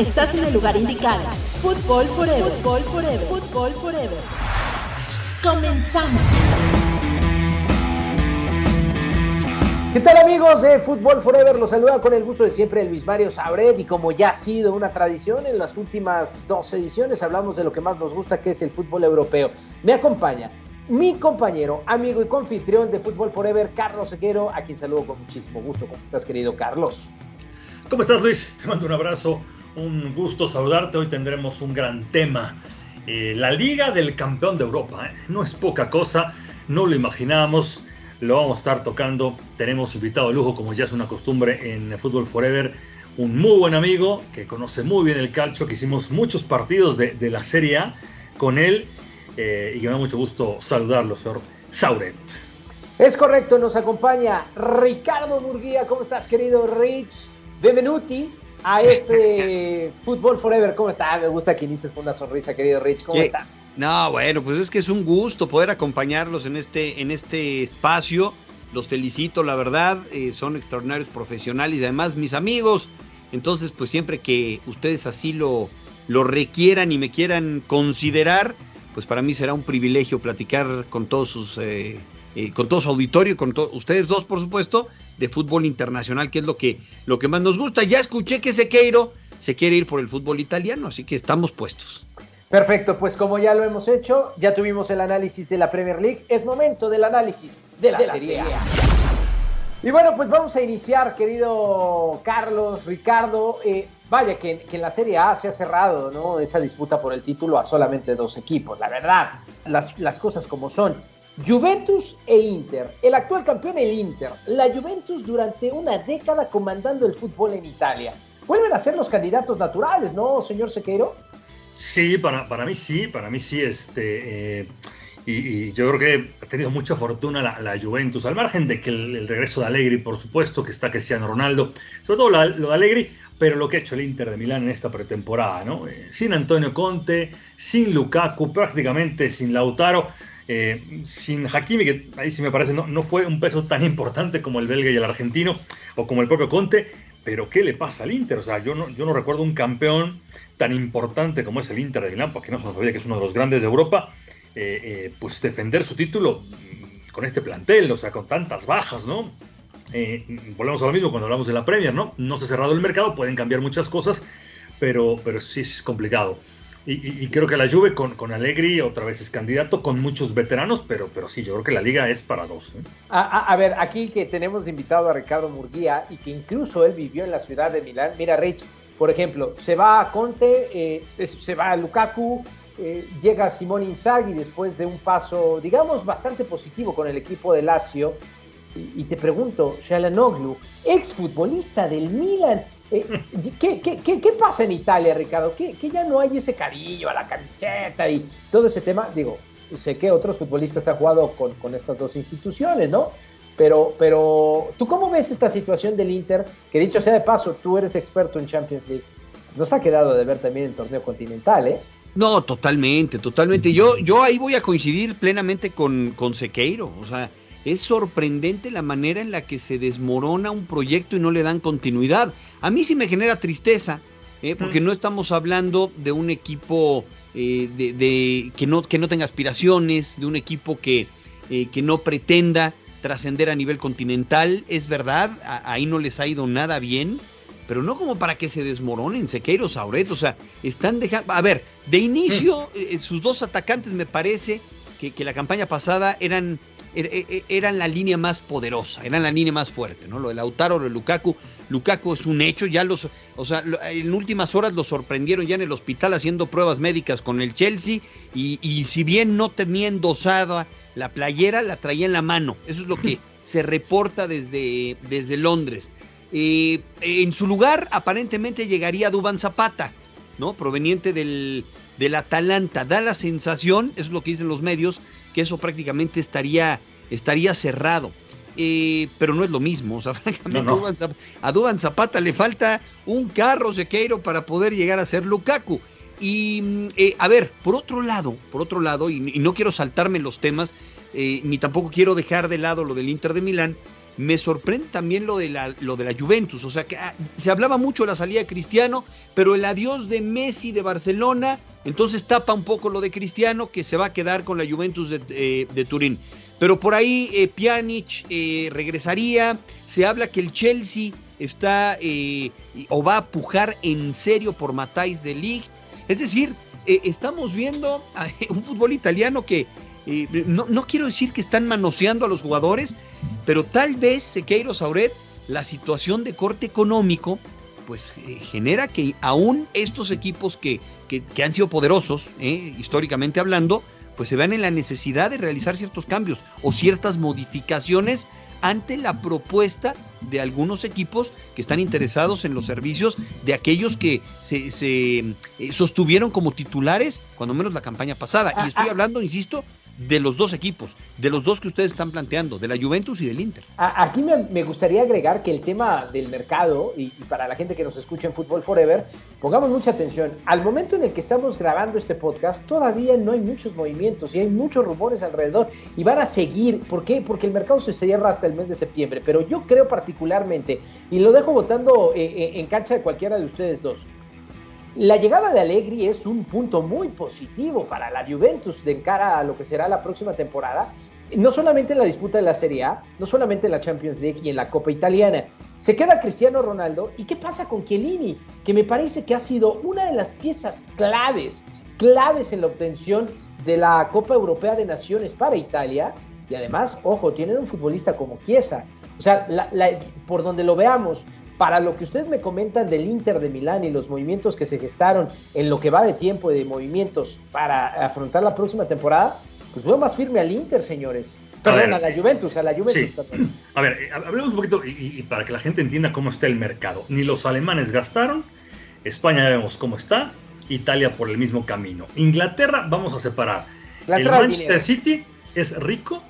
Estás en el lugar indicado. Fútbol Forever. Fútbol Forever. Fútbol Forever. Comenzamos. ¿Qué tal amigos de Fútbol Forever? Los saluda con el gusto de siempre el Luis Mario Sabret y como ya ha sido una tradición en las últimas dos ediciones hablamos de lo que más nos gusta que es el fútbol europeo. Me acompaña mi compañero, amigo y confitrión de Fútbol Forever, Carlos Sequero, a quien saludo con muchísimo gusto. ¿Cómo estás querido Carlos? ¿Cómo estás Luis? Te mando un abrazo un gusto saludarte. Hoy tendremos un gran tema. Eh, la Liga del Campeón de Europa. ¿eh? No es poca cosa, no lo imaginábamos. Lo vamos a estar tocando. Tenemos invitado de lujo, como ya es una costumbre en Fútbol Forever. Un muy buen amigo que conoce muy bien el calcio, que hicimos muchos partidos de, la Serie A con él eh, y me da mucho gusto saludarlo, señor Sauret. Es correcto, nos acompaña Ricardo Murguía. ¿Cómo estás, querido Rich? Benvenuti a este Fútbol Forever. ¿Cómo estás? Me gusta que inicies con una sonrisa, querido Rich. ¿Cómo estás? No, bueno, pues es que es un gusto poder acompañarlos en este, en este espacio. Los felicito, la verdad, eh, son extraordinarios profesionales y además mis amigos. Entonces, pues siempre que ustedes así lo, lo requieran y me quieran considerar, pues para mí será un privilegio platicar con todos sus, eh, eh, con todo su auditorio, con ustedes dos, por supuesto, de fútbol internacional, que es lo que, lo que más nos gusta. Ya escuché que Sequeiro se quiere ir por el fútbol italiano, así que estamos puestos. Perfecto, pues como ya lo hemos hecho, ya tuvimos el análisis de la Premier League, es momento del análisis de la, Serie, A. Y bueno, pues vamos a iniciar, querido Carlos, Ricardo. Eh, vaya, que, que, en la Serie A se ha cerrado ¿no? esa disputa por el título a solamente dos equipos. La verdad, las, las cosas como son. Juventus e Inter. El actual campeón, el Inter. La Juventus durante una década comandando el fútbol en Italia. Vuelven a ser los candidatos naturales, ¿no, señor Sequeiro? Sí, para, para mí sí, para mí sí. Este, eh, y, yo creo que ha tenido mucha fortuna la, Juventus, al margen de que el, regreso de Allegri, por supuesto, que está Cristiano Ronaldo, sobre todo lo de Allegri, pero lo que ha hecho el Inter de Milán en esta pretemporada, ¿no? Eh, sin Antonio Conte, sin Lukaku, prácticamente sin Lautaro eh, sin Hakimi, que ahí sí me parece no, no fue un peso tan importante como el belga y el argentino, o como el propio Conte, pero ¿qué le pasa al Inter? O sea, yo no, yo no recuerdo un campeón tan importante como es el Inter de Milán, porque no se nos olvida que es uno de los grandes de Europa, eh, eh, pues defender su título con este plantel, o sea, con tantas bajas, ¿no? volvemos a lo mismo cuando hablamos de la Premier, ¿no? No se ha cerrado el mercado, pueden cambiar muchas cosas, pero, pero sí es complicado. Y, creo que la Juve con, con Allegri otra vez es candidato con muchos veteranos, pero, pero sí, yo creo que la liga es para dos. ¿eh? A, ver, aquí que tenemos invitado a Ricardo Murguía y que incluso él vivió en la ciudad de Milán. Mira, Rich, por ejemplo, se va a Conte, eh, se va a Lukaku, eh, llega Simón Inzaghi después de un paso, digamos, bastante positivo con el equipo de Lazio. Y, y te pregunto, Shalanoglu, exfutbolista del Milan, eh, ¿qué, qué, qué, pasa en Italia, Ricardo? ¿Que, ya no hay ese cariño a la camiseta y todo ese tema? Digo, sé que otros futbolistas han jugado con, con estas dos instituciones, ¿no? Pero, pero, ¿tú cómo ves esta situación del Inter? Que dicho sea de paso, tú eres experto en Champions League. Nos ha quedado de ver también el torneo continental, ¿eh? No, totalmente, totalmente. Yo, yo ahí voy a coincidir plenamente con, con Sequeiro. O sea, es sorprendente la manera en la que se desmorona un proyecto y no le dan continuidad. A mí sí me genera tristeza, ¿eh? porque mm. no estamos hablando de un equipo eh, de, que, no, que no tenga aspiraciones, de un equipo que, eh, que no pretenda trascender a nivel continental. Es verdad, ahí no les ha ido nada bien, pero no como para que se desmoronen Sequeiro, Sauret. O sea, están dejando. A ver, de inicio, mm. sus dos atacantes me parece que, que la campaña pasada eran Er, e, e, eran la línea más poderosa, eran la línea más fuerte, ¿no? Lo de Lautaro, lo de Lukaku. Lukaku es un hecho, ya los, o sea, en últimas horas lo sorprendieron ya en el hospital haciendo pruebas médicas con el Chelsea y, si bien no tenía endosada la playera, la traía en la mano. Eso es lo que se reporta desde, desde Londres. Eh, en su lugar, aparentemente llegaría Duban Zapata, ¿no? Proveniente del, del Atalanta. Da la sensación, eso es lo que dicen los medios, que eso prácticamente estaría, estaría cerrado. Eh, pero no es lo mismo, o sea, francamente a Duban Zapata le falta un carro sequeiro para poder llegar a ser Lukaku. Y mm, eh, a ver, por otro lado, por otro lado, y, no quiero saltarme los temas, eh, ni tampoco quiero dejar de lado lo del Inter de Milán, me sorprende también lo de la, lo de la Juventus. O sea, que ah, se hablaba mucho de la salida de Cristiano, pero el adiós de Messi de Barcelona, entonces tapa un poco lo de Cristiano, que se va a quedar con la Juventus de, eh, Turín. Pero por ahí eh, Pjanic eh, regresaría. Se habla que el Chelsea está o va a pujar en serio por Matáis de League. Es decir, estamos viendo un fútbol italiano que no, no, quiero decir que están manoseando a los jugadores, pero tal vez, Sequeiro Sauret, la situación de corte económico, pues eh, genera que aún estos equipos que, que, han sido poderosos, eh, históricamente hablando, pues se vean en la necesidad de realizar ciertos cambios o ciertas modificaciones ante la propuesta de algunos equipos que están interesados en los servicios de aquellos que se, se eh, sostuvieron como titulares, cuando menos la campaña pasada. Y ah, estoy ah. hablando, insisto, de los dos equipos, de los dos que ustedes están planteando, de la Juventus y del Inter. Aquí me, gustaría agregar que el tema del mercado, y, para la gente que nos escucha en Fútbol Forever, pongamos mucha atención. Al momento en el que estamos grabando este podcast, todavía no hay muchos movimientos y hay muchos rumores alrededor y van a seguir. ¿Por qué? Porque el mercado se cierra hasta el mes de septiembre. Pero yo creo particularmente, y lo dejo votando eh, eh, en cancha de cualquiera de ustedes dos, la llegada de Allegri es un punto muy positivo para la Juventus de cara a lo que será la próxima temporada, no solamente en la disputa de la Serie A, no solamente en la Champions League y en la Copa Italiana. Se queda Cristiano Ronaldo y qué pasa con Chiellini, que me parece que ha sido una de las piezas claves, claves en la obtención de la Copa Europea de Naciones para Italia. Y además, ojo, tienen un futbolista como Chiesa. O sea, por donde lo veamos, para lo que ustedes me comentan del Inter de Milán y los movimientos que se gestaron en lo que va de tiempo de movimientos para afrontar la próxima temporada, pues veo más firme al Inter, señores. Perdón, a, la Juventus, a la Juventus. A ver, eh, hablemos un poquito y, para que la gente entienda cómo está el mercado. Ni los alemanes gastaron, España ya vemos cómo está, Italia por el mismo camino. Inglaterra vamos a separar. el Manchester City es rico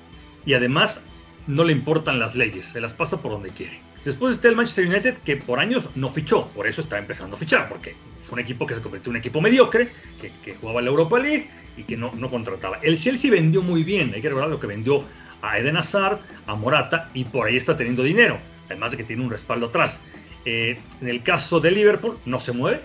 y además no le importan las leyes, se las pasa por donde quiere. Después está el Manchester United, que por años no fichó, por eso está empezando a fichar, porque fue un equipo que se convirtió en un equipo mediocre, que, jugaba la Europa League y que no, no contrataba. El Chelsea vendió muy bien, hay que recordar lo que vendió a Eden Hazard, a Morata, y por ahí está teniendo dinero, además de que tiene un respaldo atrás. Eh, en el caso de Liverpool, no se mueve,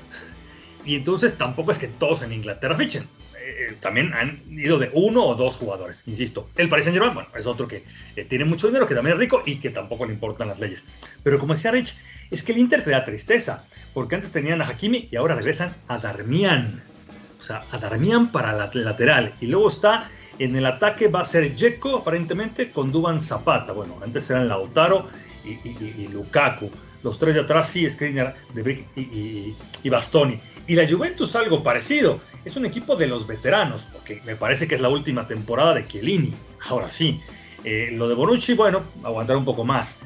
y entonces tampoco es que todos en Inglaterra fichen. Eh, también han ido de uno o dos jugadores, insisto. El Paris Saint Germain, bueno, es otro que tiene mucho dinero, que también es rico y que tampoco le importan las leyes. Pero como decía Rich, es que el Inter te da tristeza, porque antes tenían a Hakimi y ahora regresan a Darmian. O sea, a Darmian para la lateral. Y luego está en el ataque, va a ser Dzeko, aparentemente, con Duban Zapata. Bueno, antes eran Lautaro y, Lukaku. Los tres de atrás sí, Skriniar, De y, y Bastoni. Y la Juventus algo parecido. Es un equipo de los veteranos, porque me parece que es la última temporada de Chiellini. Ahora sí. Eh, lo de Bonucci, bueno, aguantar un poco más.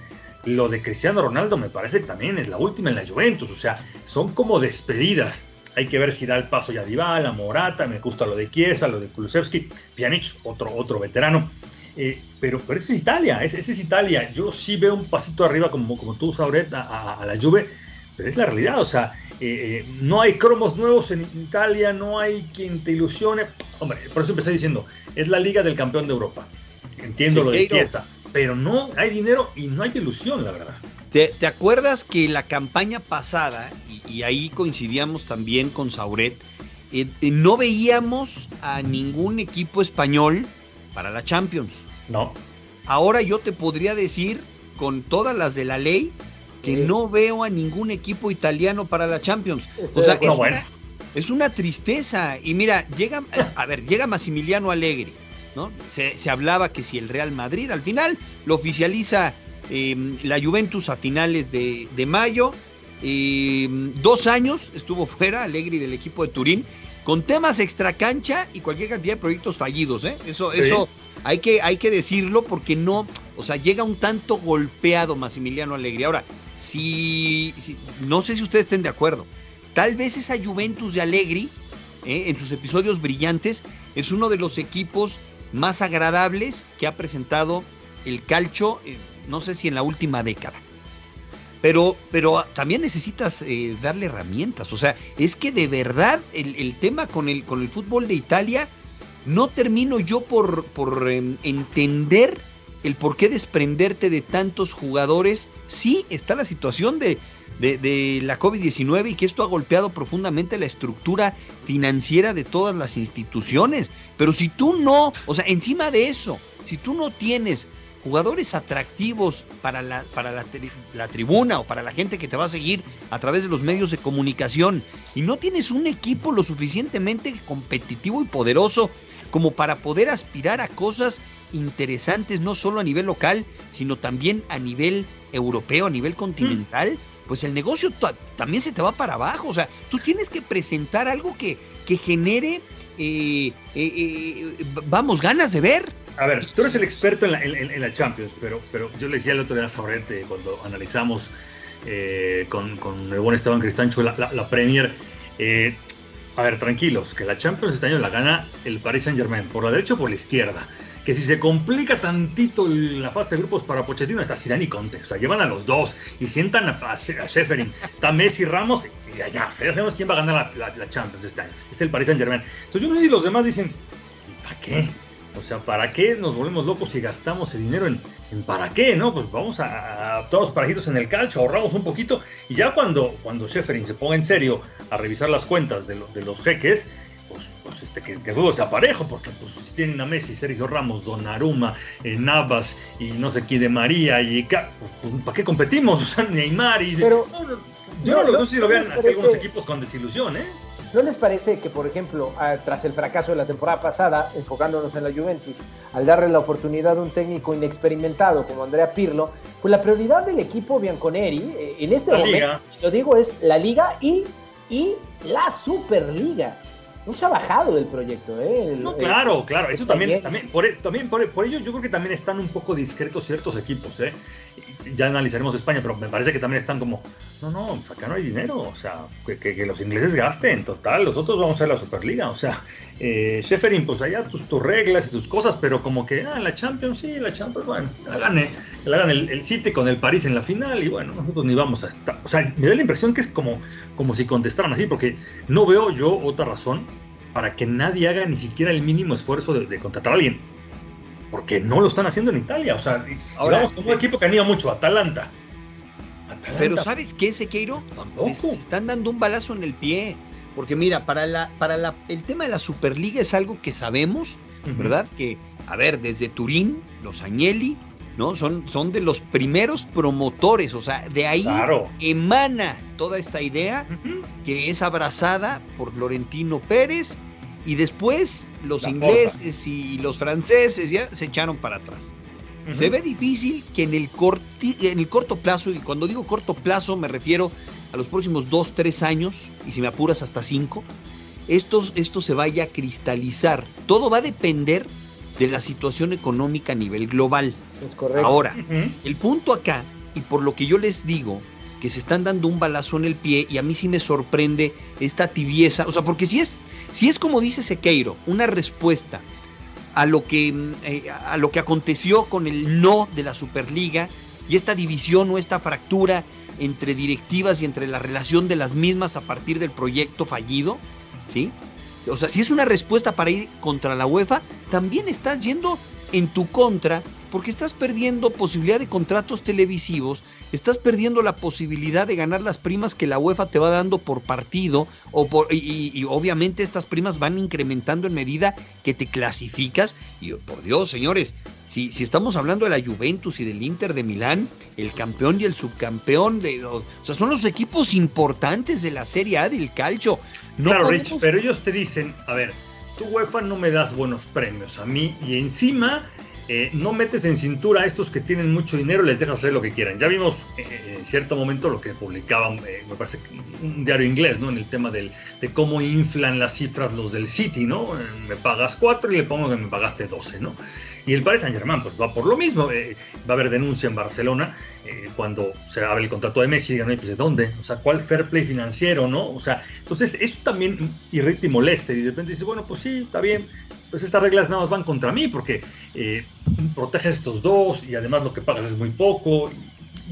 Lo de Cristiano Ronaldo me parece que también es la última en la Juventus. O sea, son como despedidas. Hay que ver si da el paso ya Dybala, Morata, me gusta lo de Chiesa, lo de Kulusevski, Pjanic, otro, otro veterano. Eh, pero, pero ese es Italia, ese, es Italia. Yo sí veo un pasito arriba, como, como tú, Sauret, a, a la Juve, pero es la realidad. O sea, eh, no hay cromos nuevos en Italia, no hay quien te ilusione. Hombre, por eso empecé diciendo, es la liga del campeón de Europa. Entiendo lo de Chiesa, pero no hay dinero y no hay ilusión, la verdad. ¿Te, acuerdas que la campaña pasada, y, ahí coincidíamos también con Sauret, eh, eh, no veíamos a ningún equipo español para la Champions? No. Ahora yo te podría decir, con todas las de la ley, que no veo a ningún equipo italiano para la Champions. o sea, es, una, tristeza. Y mira, llega, a ver, llega Massimiliano Allegri, ¿no? Se, hablaba que si el Real Madrid, al final lo oficializa em, la Juventus a finales de, mayo. Em, dos años estuvo fuera Allegri del equipo de Turín con temas extracancha y cualquier cantidad de proyectos fallidos, ¿eh? Eso, eso hay que, hay que decirlo porque no, o sea, llega un tanto golpeado Massimiliano Allegri. Ahora, si, no sé si ustedes estén de acuerdo, tal vez esa Juventus de Allegri, eh, en sus episodios brillantes, es uno de los equipos más agradables que ha presentado el calcho, eh, no sé si en la última década. Pero, pero también necesitas eh, darle herramientas. O sea, es que de verdad el, tema con el, con el fútbol de Italia no termino yo por, por em, entender el por qué desprenderte de tantos jugadores. Sí, está la situación de, de, la COVID-19 y que esto ha golpeado profundamente la estructura financiera de todas las instituciones. Pero si tú no, o sea, encima de eso, si tú no tienes jugadores atractivos para, la, para la, la, tribuna o para la gente que te va a seguir a través de los medios de comunicación y no tienes un equipo lo suficientemente competitivo y poderoso como para poder aspirar a cosas interesantes, no solo a nivel local, sino también a nivel europeo, a nivel continental, pues el negocio también se te va para abajo. O sea, tú tienes que presentar algo que, que genere, eh, eh, eh, vamos, ganas de ver. A ver, tú eres el experto en la, en, la Champions, pero, pero yo le decía el otro día a Sabrete cuando analizamos con, con, el buen Esteban Cristancho la, la, Premier. A ver, tranquilos, que la Champions este año la gana el Paris Saint Germain, por la derecha o por la izquierda que si se complica tantito la fase de grupos para Pochettino, está Zidane y Conte. O sea, llevan a los dos y sientan a, a, está Messi, Ramos y allá. O sea, ya sabemos quién va a ganar la, Champions este año. Es el Paris Saint Germain. Entonces yo no sé si los demás dicen, ¿para qué? O sea, ¿para qué nos volvemos locos y gastamos el dinero en, para qué? ¿No? Pues vamos a, a todos parajitos en el calcio, ahorramos un poquito y ya cuando, cuando Shefferin se ponga en serio a revisar las cuentas de, de los jeques, pues, este, que, que, el fútbol sea parejo, porque pues, si tienen a Messi, Sergio Ramos, Donnarumma, eh, Navas y no sé quién de María, y pues, ¿para qué competimos? O sea, Neymar y... Pero, yo no, sé si lo vean así algunos equipos con desilusión, ¿eh? ¿No les parece que, por ejemplo, tras el fracaso de la temporada pasada, enfocándonos en la Juventus, al darle la oportunidad a un técnico inexperimentado como Andrea Pirlo, pues la prioridad del equipo Bianconeri eh, en este momento, lo digo, es la liga y, y la Superliga no se ha bajado del proyecto, ¿eh? no, claro, claro, eso también, también, por, también por, ello yo creo que también están un poco discretos ciertos equipos, ¿eh? Ya analizaremos España, pero me parece que también están como, no, no, pues acá no hay dinero, o sea, que, los ingleses gasten, total, los otros vamos a la Superliga, o sea, eh, pues allá tus, tus, reglas y tus cosas, pero como que, ah, la Champions, sí, la Champions, bueno, la gane, la gane el, el, City con el París en la final y bueno, nosotros ni vamos a estar, o sea, me da la impresión que es como, como si contestaran así, porque no veo yo otra razón para que nadie haga ni siquiera el mínimo esfuerzo de, contratar a alguien. Porque no lo están haciendo en Italia. O sea, ahora vamos como un equipo que anima mucho, Atalanta. Pero ¿sabes qué, Sequeiro? Tampoco. Se están dando un balazo en el pie. Porque mira, para, la, para la, el tema de la Superliga es algo que sabemos, ¿verdad? Que, a ver, desde Turín, los Agnelli, ¿no? Son, son de los primeros promotores, o sea, de ahí emana toda esta idea que es abrazada por Florentino Pérez y después los ingleses y los franceses ya se echaron para atrás. Se ve difícil que en el, en el corto plazo, y cuando digo corto plazo me refiero a los próximos dos, tres años, y si me apuras hasta cinco, esto, esto se vaya a cristalizar. Todo va a depender de la situación económica a nivel global. Es correcto. Ahora, el punto acá, y por lo que yo les digo, que se están dando un balazo en el pie, y a mí sí me sorprende esta tibieza, o sea, porque si es, si es como dice Sequeiro, una respuesta a lo que eh, a lo que aconteció con el no de la Superliga y esta división o esta fractura entre directivas y entre la relación de las mismas a partir del proyecto fallido, ¿sí? O sea, si es una respuesta para ir contra la UEFA, también estás yendo en tu contra porque estás perdiendo posibilidad de contratos televisivos, estás perdiendo la posibilidad de ganar las primas que la UEFA te va dando por partido, o por, y, obviamente estas primas van incrementando en medida que te clasificas. Y por Dios, señores, si, si estamos hablando de la Juventus y del Inter de Milán, el campeón y el subcampeón, de, o sea, son los equipos importantes de la Serie A del calcio. claro, Rich, pero ellos te dicen, a ver, tu UEFA no me das buenos premios a mí y encima eh, no metes en cintura a estos que tienen mucho dinero les dejas hacer lo que quieran. Ya vimos eh, en cierto momento lo que publicaban, eh, me parece, un diario inglés, ¿no? En el tema del, de cómo inflan las cifras los del City, ¿no? me pagas cuatro y le pongo que me pagaste 12, ¿no? Y el Paris Saint Germain, pues va por lo mismo. va a haber denuncia en Barcelona cuando se abre el contrato de Messi. Digan, pues ¿de dónde? O sea, ¿cuál fair play financiero, no? O sea, entonces eso también irrita y molesta. Y de repente dice, bueno, pues sí, está bien pues estas reglas nada más van contra mí porque eh, proteges estos dos y además lo que pagas es muy poco.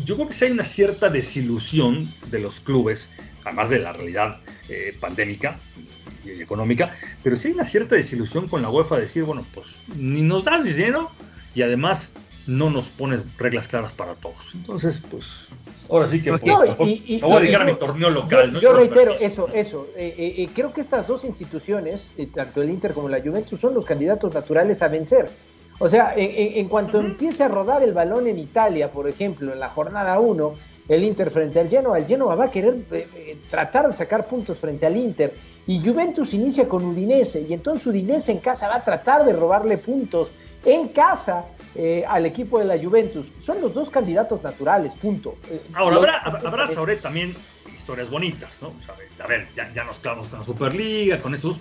Yo creo que sí hay una cierta desilusión de los clubes, además de la realidad eh, pandémica económica, pero sí hay una cierta desilusión con la UEFA de decir, bueno, pues ni nos das dinero y además no nos pones reglas claras para todos. Entonces, pues, ahora sí que No, pues, y- y- me voy a dedicar a mi torneo local. Yo, ¿no? reitero, eso, eso. eh, eh, eh, creo que estas dos instituciones, eh, tanto el Inter como la Juventus, son los candidatos naturales a vencer. O sea, en, cuanto empiece a rodar el balón en Italia, por ejemplo, en la jornada 1, el Inter frente al Genoa, el Genoa va a querer tratar de sacar puntos frente al Inter. Y Juventus inicia con Udinese, y entonces Udinese en casa va a tratar de robarle puntos en casa eh, al equipo de la Juventus. Son los dos candidatos naturales, punto. Eh, Ahora, los- habrá, habrá Sauret también historias bonitas, ¿no? O sea, a ver, ya, ya nos clavamos con la Superliga, con esos.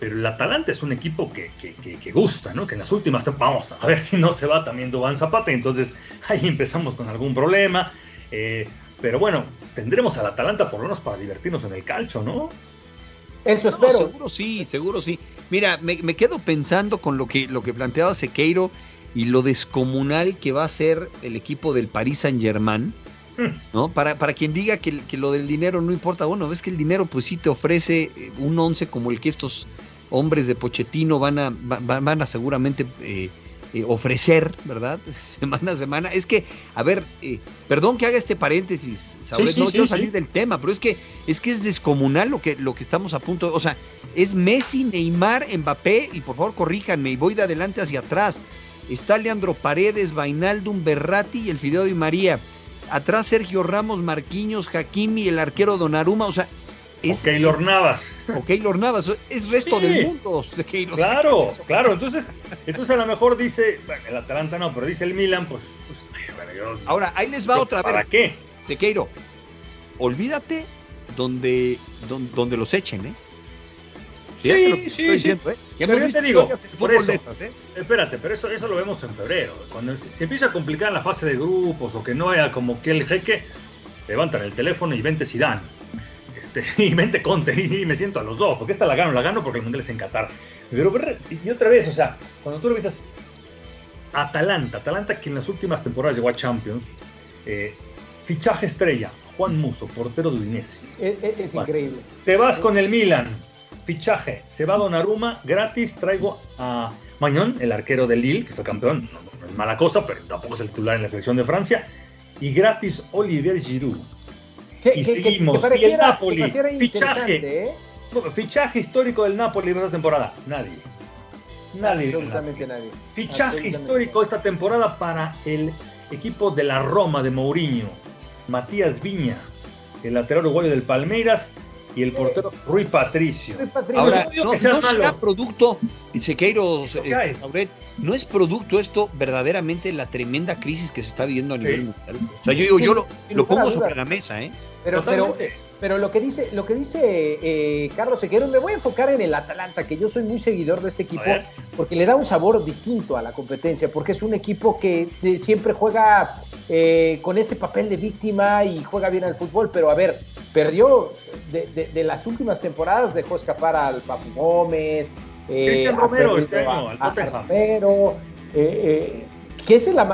Pero el Atalanta es un equipo que, que, que- que gusta, ¿no? Que en las últimas. Vamos a ver si no se va también Dubán Zapata. Entonces ahí empezamos con algún problema. eh, pero bueno, tendremos al Atalanta por lo menos para divertirnos en el calcho, ¿no? Eso No, espero. seguro sí, seguro sí. Mira, me, me quedo pensando con lo que, lo que planteaba Sequeiro y lo descomunal que va a ser el equipo del Paris Saint Germain. ¿No? Para, para quien diga que, que lo del dinero no importa, bueno, ves que el dinero pues sí te ofrece eh, un once como el que estos hombres de Pochettino van a, va- va- van a seguramente eh, eh, ofrecer, ¿verdad? Semana a semana. Es que, a ver, eh, perdón que haga este paréntesis, Sauret, sí, no quiero salir del tema, pero es que es que es descomunal lo que, lo que estamos a punto, o sea, es Messi, Neymar, Mbappé, y por favor corríjanme, y voy de adelante hacia atrás. Está Leandro Paredes, Vainaldum, Berratti y el Fideo Di María. Atrás Sergio Ramos, Marquinhos, Hakimi, el arquero Donnarumma, o sea, es, o Keylor Navas. o Keylor Navas, es resto Sí. del mundo. de. Claro, claro. Entonces, entonces a lo mejor dice, bueno, el Atalanta no, pero dice el Milan, pues, pues ay, bueno, yo- Ahora, ahí les va yo, otra ¿Para vez. qué? Sequeiro, olvídate donde, donde, donde los echen, ¿eh? Lo que Sí, estoy sí, sí. diciendo, ¿eh? Ya Pero yo te digo, por eso. esas, ¿eh? Espérate, pero eso, eso lo vemos en febrero. Cuando se, se empieza a complicar la fase de grupos o que no haya como que el jeque, levantan el teléfono y vente Zidane. Este, y vente Conte y me siento a los dos, porque esta la gano, la gano porque el Mundial es en Qatar. Pero, y otra vez, o sea, cuando tú lo piensas, Atalanta, Atalanta que en las últimas temporadas llegó a Champions, eh, fichaje estrella, Juan Muso, portero de Udinese. Es, es- es increíble. Te vas con el Milan. Fichaje. Se va Donnarumma. Gratis traigo a Mañón, el arquero del Lille, que fue campeón. No, es mala cosa, pero tampoco es el titular en la selección de Francia. Y gratis Olivier Giroud. Que, Y que- seguimos. que Y el Napoli, fichaje. ¿eh? Fichaje histórico del Napoli en esta temporada. Nadie. Nadie. Absolutamente nadie. Fichaje Absolutamente histórico esta temporada para el equipo de la Roma de Mourinho. Matías Viña, el lateral uruguayo del Palmeiras y el portero Rui Patricio. Rui Patricio. Ahora, no digo no, que sean no será malos. producto, y Sequeiro, Eso eh, que hay. Sauret, no es producto esto verdaderamente la tremenda crisis que se está viviendo a nivel Sí. mundial. O sea, yo digo, yo lo, pongo sobre la mesa, ¿eh? pero, pero, Totalmente. pero lo que dice, lo que dice eh, Carlos Sequeiro, me voy a enfocar en el Atalanta, que yo soy muy seguidor de este equipo, porque le da un sabor distinto a la competencia, porque es un equipo que eh, siempre juega eh, con ese papel de víctima y juega bien al fútbol, pero a ver, perdió de, de- de las últimas temporadas, dejó escapar al Papu Gómez. eh, Cristian Romero este año, al Tottenham. Romero, eh, eh, que esa es la,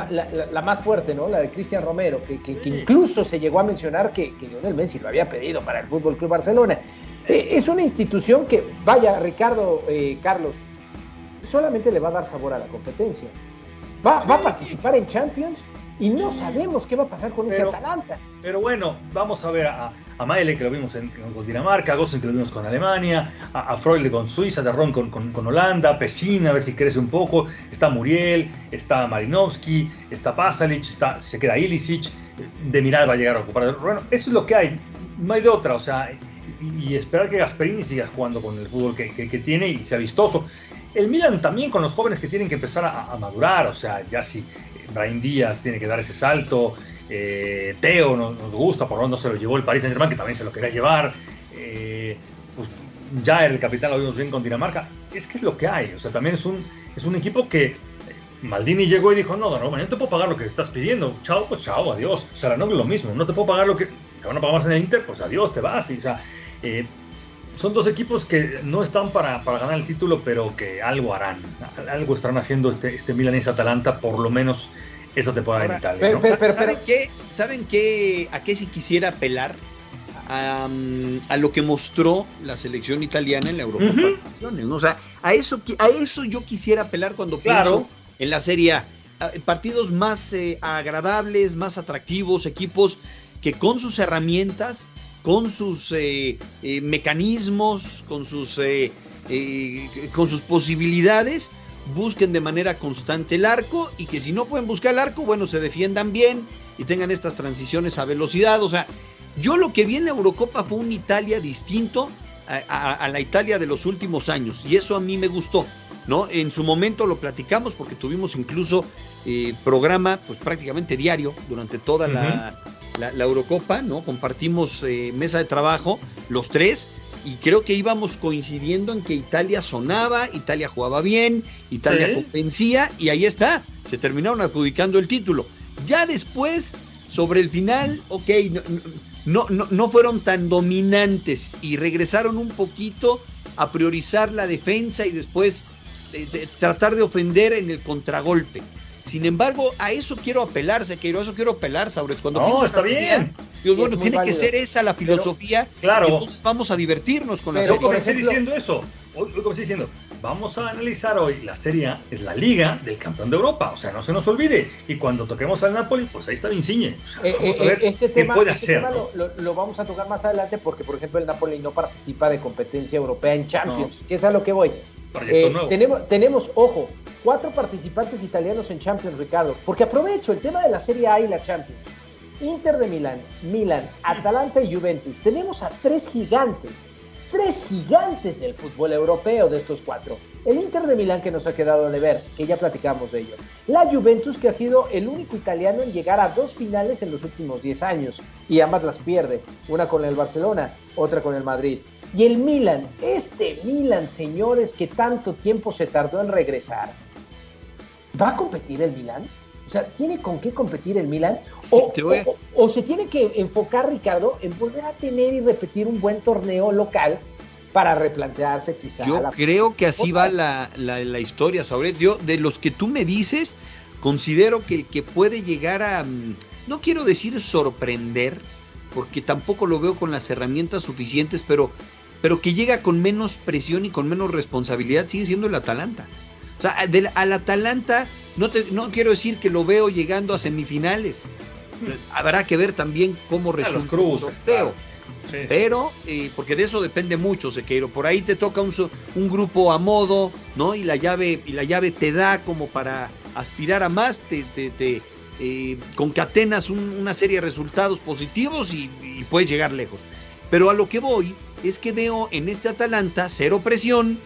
la- más fuerte, ¿no? La de Cristian Romero, que, que- incluso se llegó a mencionar que, que Lionel Messi lo había pedido para el Fútbol Club Barcelona. Eh, es una institución que, vaya, Ricardo, eh, Carlos, solamente le va a dar sabor a la competencia. Va, va a participar en Champions y no sabemos qué va a pasar con ese Atalanta. Pero bueno, vamos a ver a, a Maele, que lo vimos en, con Dinamarca, a Gossen, que lo vimos con Alemania, a, a Freule con Suiza, Ron con, con, con Holanda, Pesina, a ver si crece un poco, está Muriel, está Marinovsky, está Pasalic, está, se queda Ilicic, de Miral va a llegar a ocupar. Bueno, eso es lo que hay, no hay de otra, o sea, y, esperar que Gasperini siga jugando con el fútbol que, que- que tiene y sea vistoso. El Milan también con los jóvenes que tienen que empezar a, a madurar, o sea, ya si Brian Díaz tiene que dar ese salto, eh, Teo nos, gusta, por lo menos no se lo llevó el Paris Saint Germain, que también se lo quería llevar, eh, pues ya el capitán lo vimos bien con Dinamarca, es que es lo que hay, o sea, también es un, es un equipo que eh, Maldini llegó y dijo, no, no, no te puedo pagar lo que estás pidiendo, chao, pues chao, adiós, o sea, no es lo mismo, no te puedo pagar lo que te van pagar más en el Inter, pues adiós, te vas, o sea, eh, son dos equipos que no están para, para ganar el título, pero que algo harán. Algo estarán haciendo este, este Milan Atalanta, por lo menos esta temporada Ahora, en Italia. pero- ¿no? pero- ¿Saben, qué, ¿Saben qué? ¿A qué si quisiera apelar? A, a lo que mostró la selección italiana en la Eurocopa Ujú. de Naciones, ¿no? O sea, a eso, a eso yo quisiera apelar cuando Claro. pienso en la Serie A. partidos más eh, agradables, más atractivos, equipos que con sus herramientas, con sus eh, mecanismos, con sus, con sus posibilidades, busquen de manera constante el arco y que si no pueden buscar el arco, bueno, se defiendan bien y tengan estas transiciones a velocidad. O sea, yo lo que vi en la Eurocopa fue un Italia distinto a, la Italia de los últimos años y eso a mí me gustó. ¿no? En su momento lo platicamos porque tuvimos incluso eh, programa pues prácticamente diario durante toda la, Eurocopa, ¿no? Compartimos eh, mesa de trabajo los tres y creo que íbamos coincidiendo en que Italia sonaba, Italia jugaba bien, Italia convencía y ahí está, se terminaron adjudicando el título. Ya después, sobre el final, ok, no, no, no fueron tan dominantes y regresaron un poquito a priorizar la defensa y después tratar de ofender en el contragolpe. Sin embargo, a eso quiero apelar, Sequeiro, a eso quiero apelar, Saures. Cuando no, está bien. bueno, tiene que ser esa la filosofía. claro. vamos a divertirnos con la serie. Yo comencé diciendo eso. Hoy, comencé diciendo, vamos a analizar hoy la serie, es la liga del campeón de Europa. O sea, no se nos olvide. Y cuando toquemos al Napoli, pues ahí está Insigne. O sea, vamos a ver ese tema, puede hacer. lo, vamos a tocar más adelante porque, por ejemplo, el Napoli no participa de competencia europea en Champions, que es a lo que voy. Eh, tenemos, tenemos, ojo, cuatro participantes italianos en Champions, Ricardo, porque aprovecho el tema de la Serie A y la Champions. Inter de Milán, Milán, Atalanta y Juventus. Tenemos a tres gigantes, tres gigantes del fútbol europeo de estos cuatro. El Inter de Milán que nos ha quedado de ver, que ya platicamos de ello. La Juventus que ha sido el único italiano en llegar a dos finales en los últimos 10 años y ambas las pierde, una con el Barcelona, otra con el Madrid. Y el Milan, este Milan, señores, que tanto tiempo se tardó en regresar, ¿va a competir el Milan? O sea, ¿tiene con qué competir el Milan? O, o, se tiene que enfocar, Ricardo, en volver a tener y repetir un buen torneo local para replantearse quizá. Yo creo que así va la, la, historia, Sauret. Yo, de los que tú me dices, considero que el que puede llegar a, mm, no quiero decir sorprender, porque tampoco lo veo con las herramientas suficientes, pero pero que llega con menos presión y con menos responsabilidad, sigue siendo el Atalanta. O sea, al Atalanta no, te, no quiero decir que lo veo llegando a semifinales. Habrá que ver también cómo resulta el sorteo. Pero, eh, porque de eso depende mucho, Sequeiro. Por ahí te toca un, un, grupo a modo, ¿no? Y la llave, y la llave te da como para aspirar a más, te, te, eh, concatenas una serie de resultados positivos y, y puedes llegar lejos. Pero a lo que voy es que veo en este Atalanta cero presión,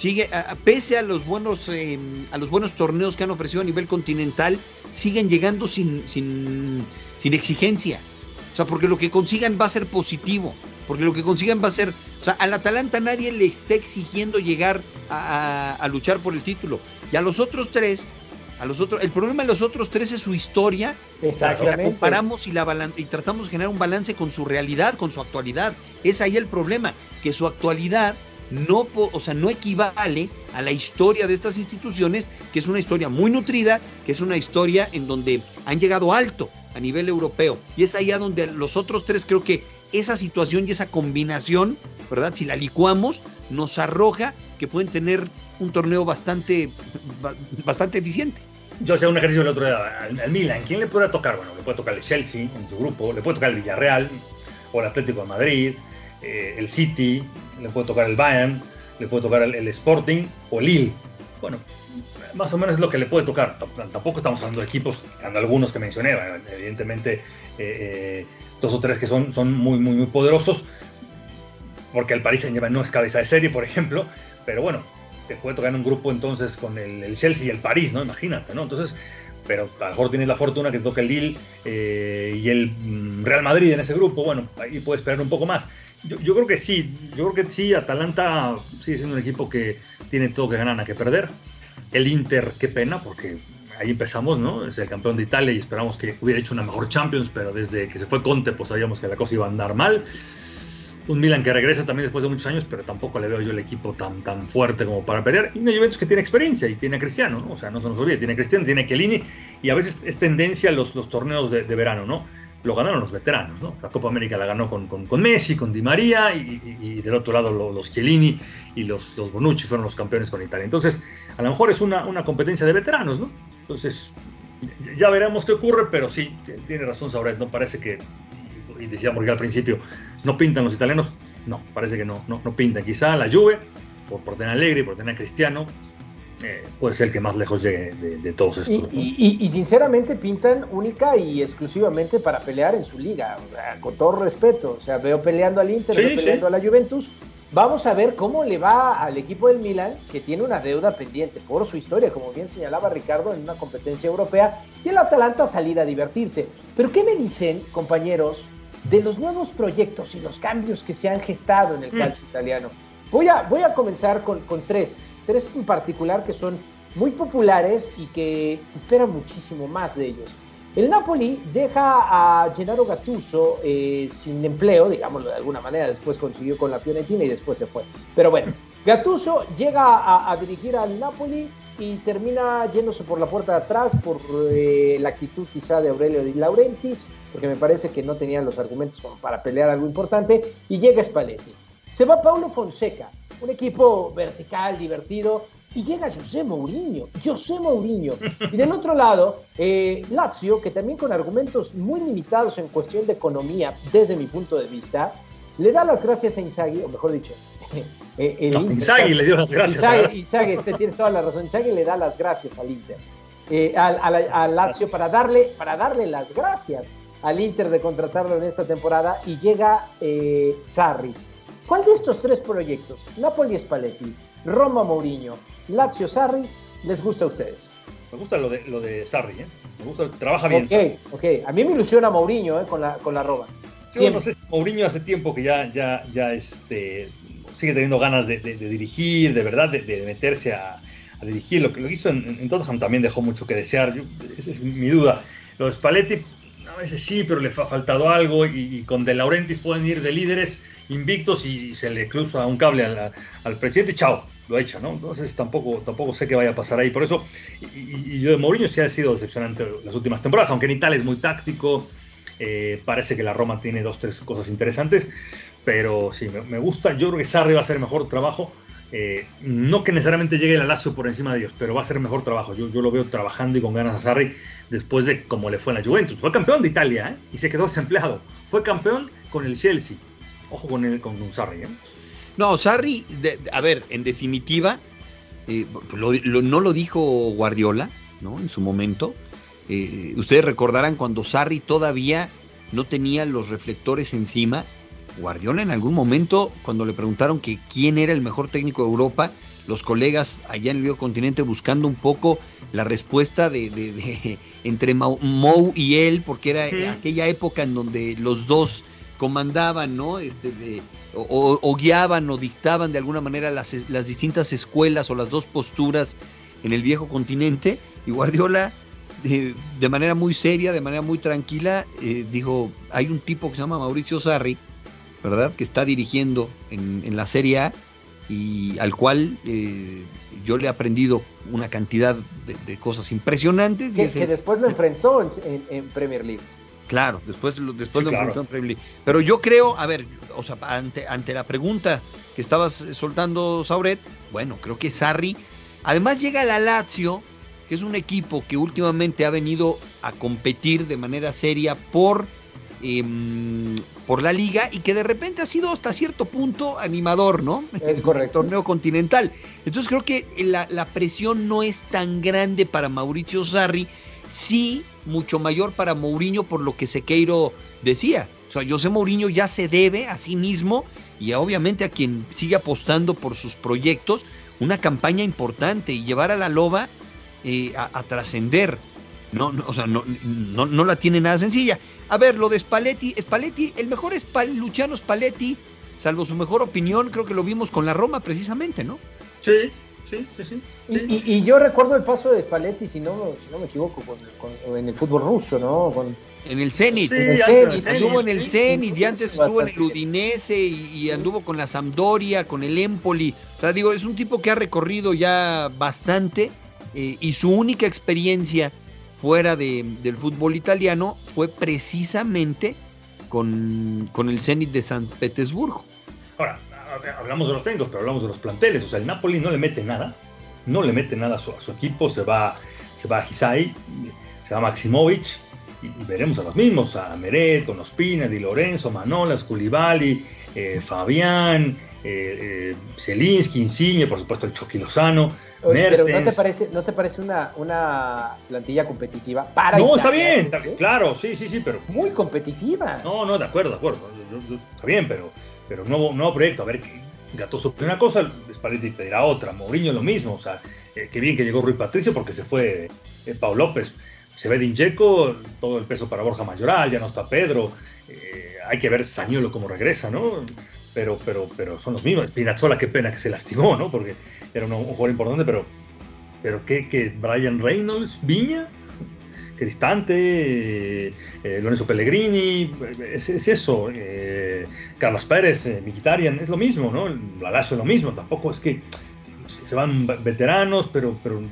sigue, pese a los buenos, em, a los buenos torneos que han ofrecido a nivel continental, siguen llegando sin, sin, sin exigencia. O sea, porque lo que consigan va a ser positivo, porque lo que consigan va a ser, o sea, al Atalanta nadie le está exigiendo llegar a, a luchar por el título. Y a los otros tres a los otros, el problema de los otros tres es su historia. Exactamente. La comparamos y, la y tratamos de generar un balance con su realidad, con su actualidad. Es ahí el problema, que su actualidad no, o sea, no equivale a la historia de estas instituciones, que es una historia muy nutrida, que es una historia en donde han llegado alto a nivel europeo. Y es ahí a donde los otros tres creo que esa situación y esa combinación, ¿verdad? Si la licuamos, nos arroja que pueden tener un torneo bastante, bastante eficiente yo hacía un ejercicio el otro día al, Milan. ¿Quién le puede tocar? Bueno, le puede tocar el Chelsea en su grupo, le puede tocar el Villarreal o el Atlético de Madrid, eh, el City, le puede tocar el Bayern, le puede tocar el, Sporting o Lille. Bueno, más o menos es lo que le puede tocar. Tampoco estamos hablando de equipos, algunos que mencioné, evidentemente eh, eh, dos o tres que son, son muy, muy, muy poderosos, porque el Paris Saint-Germain no es cabeza de serie, por ejemplo, pero bueno, te puede tocar un grupo entonces con el, Chelsea y el París, ¿no? Imagínate, ¿no? Entonces, pero a lo mejor tienes la fortuna que te toque el Lille y el mm, Real Madrid en ese grupo, bueno, ahí puedes esperar un poco más. Yo, creo que sí, yo creo que sí, Atalanta sigue siendo un equipo que tiene todo que ganar, nada que perder. El Inter, qué pena, porque ahí empezamos, ¿no? Es el campeón de Italia y esperamos que hubiera hecho una mejor Champions, pero desde que se fue Conte, pues sabíamos que la cosa iba a andar mal un Milan que regresa también después de muchos años, pero tampoco le veo yo el equipo tan, tan fuerte como para pelear. Y una Juventus que tiene experiencia y tiene a Cristiano, ¿no? O sea, no se nos olvide, tiene a Cristiano, tiene a Chiellini y a veces es tendencia los, los torneos de, verano, ¿no? Lo ganaron los veteranos, ¿no? La Copa América la ganó con, con, Messi, con Di María y, del otro lado los, Chiellini y los, los Bonucci fueron los campeones con Italia. Entonces, a lo mejor es una, una competencia de veteranos, ¿no? Entonces, ya veremos qué ocurre, pero sí, tiene razón Sauret, no parece que, y decíamos ya al principio, no pintan los italianos, no, parece que no, no, no pintan. Quizá la Juve, por, por tener Alegre, por tener a Cristiano, eh, puede ser el que más lejos llegue de, todos estos. Y, sinceramente pintan única y exclusivamente para pelear en su liga, con todo respeto. O sea, veo peleando al Inter, veo peleando a la Juventus. Vamos a ver cómo le va al equipo del Milan, que tiene una deuda pendiente por su historia, como bien señalaba Ricardo, en una competencia europea, y el Atalanta salir a divertirse. Pero ¿qué me dicen, compañeros, de los nuevos proyectos y los cambios que se han gestado en el mm. calcio italiano? Voy a, voy a comenzar con, con tres tres en particular que son muy populares y que se espera muchísimo más de ellos. El Napoli deja a Gennaro Gattuso eh, sin empleo, digámoslo de alguna manera, después consiguió con la Fiorentina y después se fue. Pero bueno, Gattuso llega a, dirigir al Napoli y termina yéndose por la puerta de atrás por eh, la actitud quizá de Aurelio Di Laurentiis, porque me parece que no tenían los argumentos para pelear algo importante, y llega Spalletti. Se va Paulo Fonseca, un equipo vertical, divertido, y llega José Mourinho, José Mourinho. Y del otro lado, eh, Lazio, que también con argumentos muy limitados en cuestión de economía, desde mi punto de vista, le da las gracias a Inzaghi, o mejor dicho, eh, Inzaghi le dio las gracias. Inzaghi, usted tiene toda la razón, Inzaghi le da las gracias al Inter, eh, al, Lazio para darle, para darle las gracias al Inter de contratarlo en esta temporada y llega Sarri ¿Cuál de estos tres proyectos, Napoli Spalletti, Roma Mourinho, Lazio Sarri, les gusta a ustedes? Me gusta lo de, lo de Sarri, ¿eh? Me gusta, trabaja bien. Ok, ok. A mí me ilusiona Mourinho ¿eh? con, la, con la Roma. Sí, no sé, Mourinho hace tiempo que ya, ya, ya este, sigue teniendo ganas de, dirigir, de verdad, de, meterse a, dirigir. Lo que lo hizo en, Tottenham también dejó mucho que desear. esa es mi duda. Lo de Spalletti, a veces sí, pero le ha faltado algo y, y con De Laurentiis pueden ir de líderes invictos y se le cruza un cable al, presidente, chao, lo echa, ¿no? Entonces tampoco, tampoco sé qué vaya a pasar ahí. Por eso, y, yo de Mourinho sí ha sido decepcionante las últimas temporadas, aunque en Italia es muy táctico, eh, parece que la Roma tiene dos, tres cosas interesantes, pero sí, me, gusta. Yo creo que Sarri va a hacer mejor trabajo. Eh, no que necesariamente llegue el Lazio por encima de ellos, pero va a ser mejor trabajo. Yo, yo lo veo trabajando y con ganas a Sarri después de cómo le fue en la Juventus. Fue campeón de Italia ¿eh? y se quedó desempleado. Fue campeón con el Chelsea Ojo con, el, con Sarri, ¿eh? No, Sarri, a ver, en definitiva, eh, no lo dijo Guardiola, ¿no? En su momento. Eh, ustedes recordarán cuando Sarri todavía no tenía los reflectores encima. Guardiola en algún momento, cuando le preguntaron que quién era el mejor técnico de Europa, los colegas allá en el viejo continente buscando un poco la respuesta de, entre Mou y él, porque era aquella época en donde los dos comandaban, ¿no? Este, o, guiaban o dictaban de alguna manera las, distintas escuelas o las dos posturas en el viejo continente. Y Guardiola, de, manera muy seria, de manera muy tranquila, eh, dijo, hay un tipo que se llama Mauricio Sarri, ¿verdad? Que está dirigiendo en, la Serie A y al cual eh, yo le he aprendido una cantidad de, cosas impresionantes. Que, después lo enfrentó en Premier League. Claro, después, después lo claro. Pero yo creo, a ver, o sea, ante, ante la pregunta que estabas soltando, Sauret, bueno, creo que Sarri, además llega la Lazio, que es un equipo que últimamente ha venido a competir de manera seria por, em, por la liga y que de repente ha sido hasta cierto punto animador, ¿no? Es correcto. El torneo continental. Entonces creo que la, la presión no es tan grande para Mauricio Sarri, sí mucho mayor para Mourinho por lo que Sequeiro decía. O sea, José Mourinho ya se debe a sí mismo y obviamente a quien sigue apostando por sus proyectos una campaña importante y llevar a la loba eh, a, trascender. No, o sea, no, no, la tiene nada sencilla. A ver, lo de Spalletti, Spalletti, el mejor es Luciano Spalletti, salvo su mejor opinión, creo que lo vimos con la Roma precisamente, ¿no? Sí, Sí, sí, Y, yo recuerdo el paso de Spalletti, si no, si no me equivoco, en el fútbol ruso, ¿no? en el Zenit. en el Zenit. Anduvo en el Zenit y antes estuvo en el Udinese y, anduvo con la Sampdoria, con el Empoli. O sea, digo, es un tipo que ha recorrido ya bastante eh, y su única experiencia fuera de, del fútbol italiano fue precisamente con, con el Zenit de San Petersburgo. Ahora, hablamos de los técnicos, pero hablamos de los planteles. O sea, el Napoli no le mete nada, no le mete nada a su, equipo, se va, se va a Hisai, se va Maximovic y, veremos a los mismos, a Meret, con Ospina, Di Lorenzo, Manolas, Culibali, eh, Fabián, eh, Zelinsky, Insigne, por supuesto el Chucky Lozano. pero ¿no te parece, ¿no te parece una, una plantilla competitiva? Para no, está bien, claro, sí, sí, sí, pero... Muy competitiva. No, no, de acuerdo, de acuerdo. Está bien, pero, pero nuevo, nuevo proyecto. A ver, Gatoso una cosa, Spalletti pedirá otra. Mourinho lo mismo, o sea, eh, qué bien que llegó Rui Patricio porque se fue eh, Pau López. Se ve Dincheco, todo el peso para Borja Mayoral, ya no está Pedro. Eh, hay que ver Sañuelo cómo regresa, ¿no? Pero, pero, pero son los mismos. Spinazzola, qué pena que se lastimó, ¿no? Porque era un, jugador importante, pero, pero ¿qué, que Brian Reynolds, Viña, Cristante, eh, Lorenzo Pellegrini, es, eso, eh, Carlos Pérez, eh, es lo mismo, ¿no? La Lazio es lo mismo, tampoco es que se van veteranos, pero, pero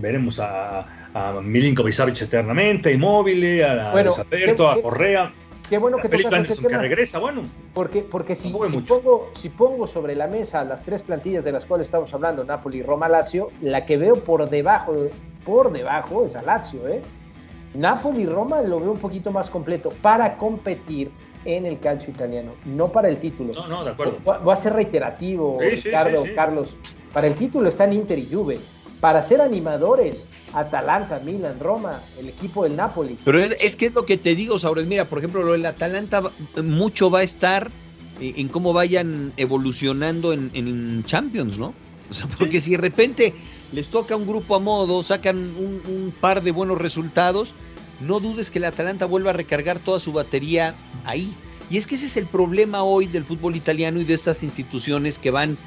veremos a, a Milinkovic eternamente, Inmóvil, a, bueno, a, a Correa. Qué bueno que Felipe Anderson que regresa, bueno. Porque, porque si, si, pongo, si, pongo, sobre la mesa las tres plantillas de las cuales estamos hablando, Napoli, Roma, Lazio, la que veo por debajo, por debajo es a Lazio, ¿eh? Napoli y Roma lo veo un poquito más completo para competir en el calcio italiano, no para el título. No, no, de acuerdo. Voy a ser reiterativo, Ricardo, Carlos. Para el título están Inter y Juve. Para ser animadores, Atalanta, Milan, Roma, el equipo del Napoli. Pero es, que es lo que te digo, Saúl. Mira, por ejemplo, lo del Atalanta mucho va a estar en cómo vayan evolucionando en, Champions, ¿no? O sea, porque si de repente les toca un grupo a modo, sacan un, par de buenos resultados, no dudes que el Atalanta vuelva a recargar toda su batería ahí. Y es que ese es el problema hoy del fútbol italiano y de estas instituciones que van,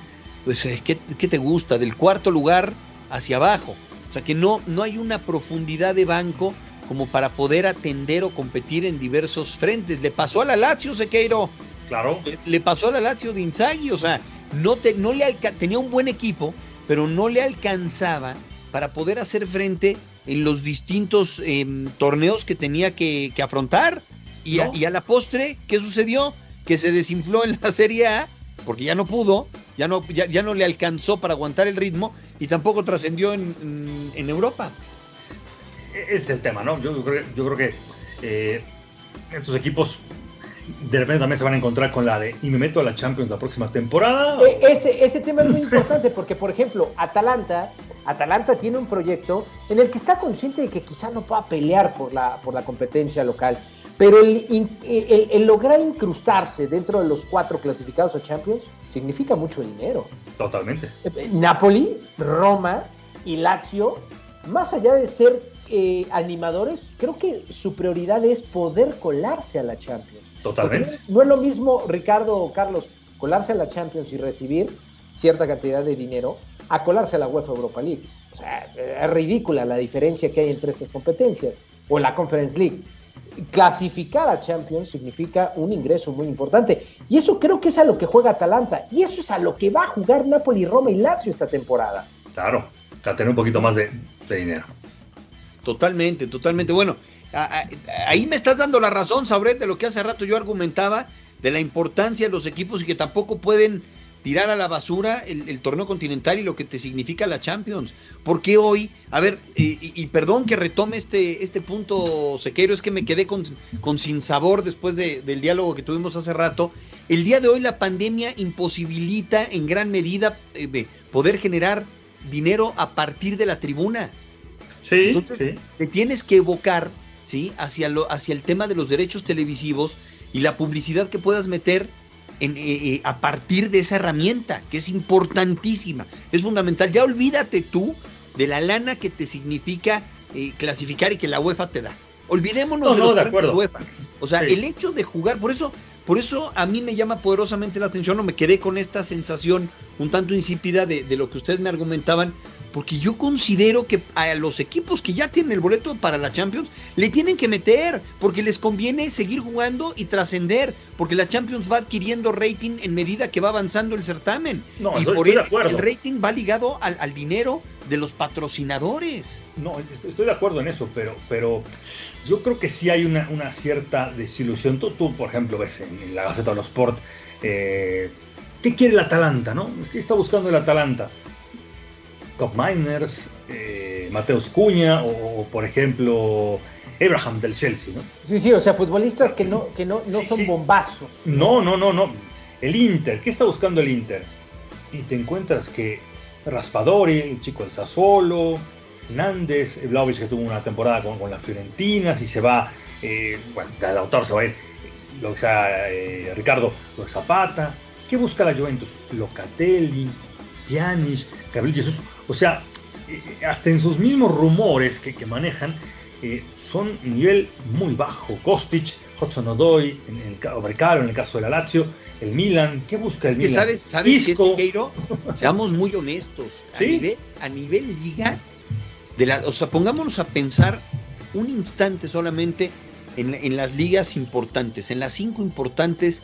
pues, eh, ¿qué, te gusta? Del cuarto lugar hacia abajo. O sea que no, no hay una profundidad de banco como para poder atender o competir en diversos frentes. Le pasó a la Lazio, Sequeiro. Claro. Le, pasó a la Lazio de Inzaghi, o sea, no, te, no le tenía un buen equipo, pero no le alcanzaba para poder hacer frente en los distintos em, torneos que tenía que, afrontar. Y, a, la postre, ¿qué sucedió? Que se desinfló en la Serie A, porque ya no pudo, ya no, ya, no le alcanzó para aguantar el ritmo y tampoco trascendió en, Europa. E-, ese es el tema, ¿no? Yo creo, yo creo que eh, estos equipos de repente también se van a encontrar con la de y me meto a la Champions la próxima temporada. E, ese, ese tema es muy importante porque, por ejemplo, Atalanta, Atalanta tiene un proyecto en el que está consciente de que quizá no pueda pelear por la, por la competencia local, pero el, el, lograr incrustarse dentro de los cuatro clasificados a Champions significa mucho dinero. Totalmente. Eh, eh, Napoli, Roma y Lazio, más allá de ser eh, animadores, creo que su prioridad es poder colarse a la Champions. Totalmente. No es lo mismo, Ricardo o Carlos, colarse a la Champions y recibir cierta cantidad de dinero a colarse a la UEFA Europa League. O sea, es ridícula la diferencia que hay entre estas competencias. O la Conference League. Clasificar a Champions significa un ingreso muy importante. Y eso creo que es a lo que juega Atalanta. Y eso es a lo que va a jugar Napoli, Roma y Lazio esta temporada. Claro, para tener un poquito más de, de dinero. Totalmente, totalmente. Bueno, ahí me estás dando la razón, Sabret, de lo que hace rato yo argumentaba, de la importancia de los equipos y que tampoco pueden tirar a la basura el, torneo continental y lo que te significa la Champions. Porque hoy, a ver, y, perdón que retome este, este punto, Sequeiro, es que me quedé con, con sin sabor después del diálogo que tuvimos hace rato. El día de hoy la pandemia imposibilita en gran medida eh, poder generar dinero a partir de la tribuna. Sí, Entonces, te tienes que evocar ¿sí? hacia, lo, hacia el tema de los derechos televisivos y la publicidad que puedas meter en, eh, eh, a partir de esa herramienta, que es importantísima, es fundamental. Ya olvídate tú de la lana que te significa eh, clasificar y que la UEFA te da. Olvidémonos de, los de acuerdo. UEFA. O sea, el hecho de jugar, por eso, por eso a mí me llama poderosamente la atención, o me quedé con esta sensación un tanto insípida de, de lo que ustedes me argumentaban, porque yo considero que a los equipos que ya tienen el boleto para la Champions le tienen que meter, porque les conviene seguir jugando y trascender, porque la Champions va adquiriendo rating en medida que va avanzando el certamen. No, y por eso el rating va ligado al, dinero de los patrocinadores. No, estoy de acuerdo en eso, pero, pero yo creo que sí hay una, una cierta desilusión. Tú, tú, por ejemplo, ves en, la Gaceta de los Sport, eh, ¿qué quiere el Atalanta? ¿no? ¿Qué está buscando el Atalanta? Cop Miners, eh, Mateus Cuña o, por ejemplo, Abraham del Chelsea, ¿no? Sí, sí, o sea, futbolistas que no, que no, no son bombazos. No, no, no, no. El Inter, ¿qué está buscando el Inter? Y te encuentras que Raspadori, el chico del Sassuolo, Nández, Vlaovic que tuvo una temporada con, con la Fiorentina, si se va, eh, bueno, el autor se va a ir, lo que sea eh, Ricardo Zapata. ¿Qué busca la Juventus? Locatelli, Pjanic, Gabriel Jesús. O sea, eh, hasta en sus mismos rumores que, que manejan, eh, son nivel muy bajo. Kostic, Hudson Odoi, en el, en el caso de la Lazio, el Milan. ¿Qué busca el Milan? ¿Sabes, sabes Seamos muy honestos. A, nivel, a nivel liga, de la, o sea, pongámonos a pensar un instante solamente en, en las ligas importantes, en las cinco importantes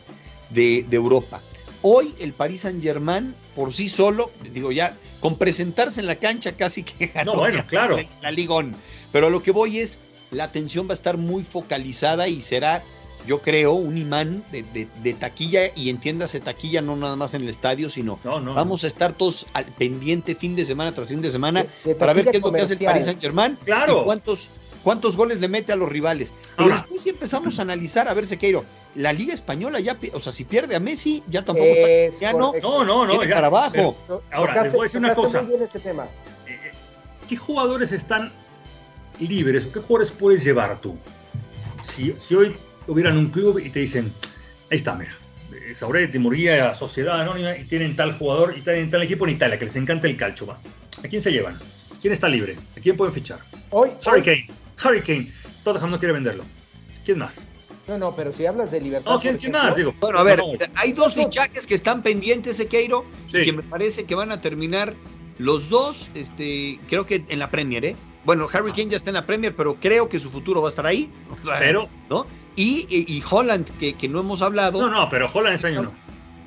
de, de Europa. Hoy el Paris Saint Germain por sí solo, digo ya, con presentarse en la cancha casi que ganó no, bueno, claro. la, la Ligón. Pero a lo que voy es, la atención va a estar muy focalizada y será, yo creo, un imán de, taquilla y entiéndase taquilla no nada más en el estadio, sino vamos a estar todos al pendiente fin de semana tras fin de semana para ver qué es lo que hace el Paris Saint Germain claro. y cuántos cuántos goles le mete a los rivales. Pero después si empezamos a analizar, a ver, Sequeiro, la Liga Española ya, o sea, si pierde a Messi, ya tampoco está no, no, no, ya, para abajo. ahora, les voy a decir una cosa. Eh, eh, ¿Qué jugadores están libres o qué jugadores puedes llevar tú? Si, si hoy hubieran un club y te dicen, ahí está, mira, eh, Sauretti, Murguía, Sociedad Anónima, y tienen tal jugador y tienen tal equipo en Italia, que les encanta el calcio, va. ¿A quién se llevan? ¿Quién está libre? ¿A quién pueden fichar? Hoy, Harry Kane. Harry Kane. Tottenham no quiere venderlo. ¿Quién más? No, no, pero si hablas de libertad. No, ¿quién, más? Digo, bueno, a ver, hay dos fichajes que están pendientes, Sequeiro, que me parece que van a terminar los dos, este, creo que en la Premier, ¿eh? Bueno, Harry Kane ya está en la Premier, pero creo que su futuro va a estar ahí. pero, ¿no? Y, y, Holland, que, que, no hemos hablado. No, no, pero Holland este año no.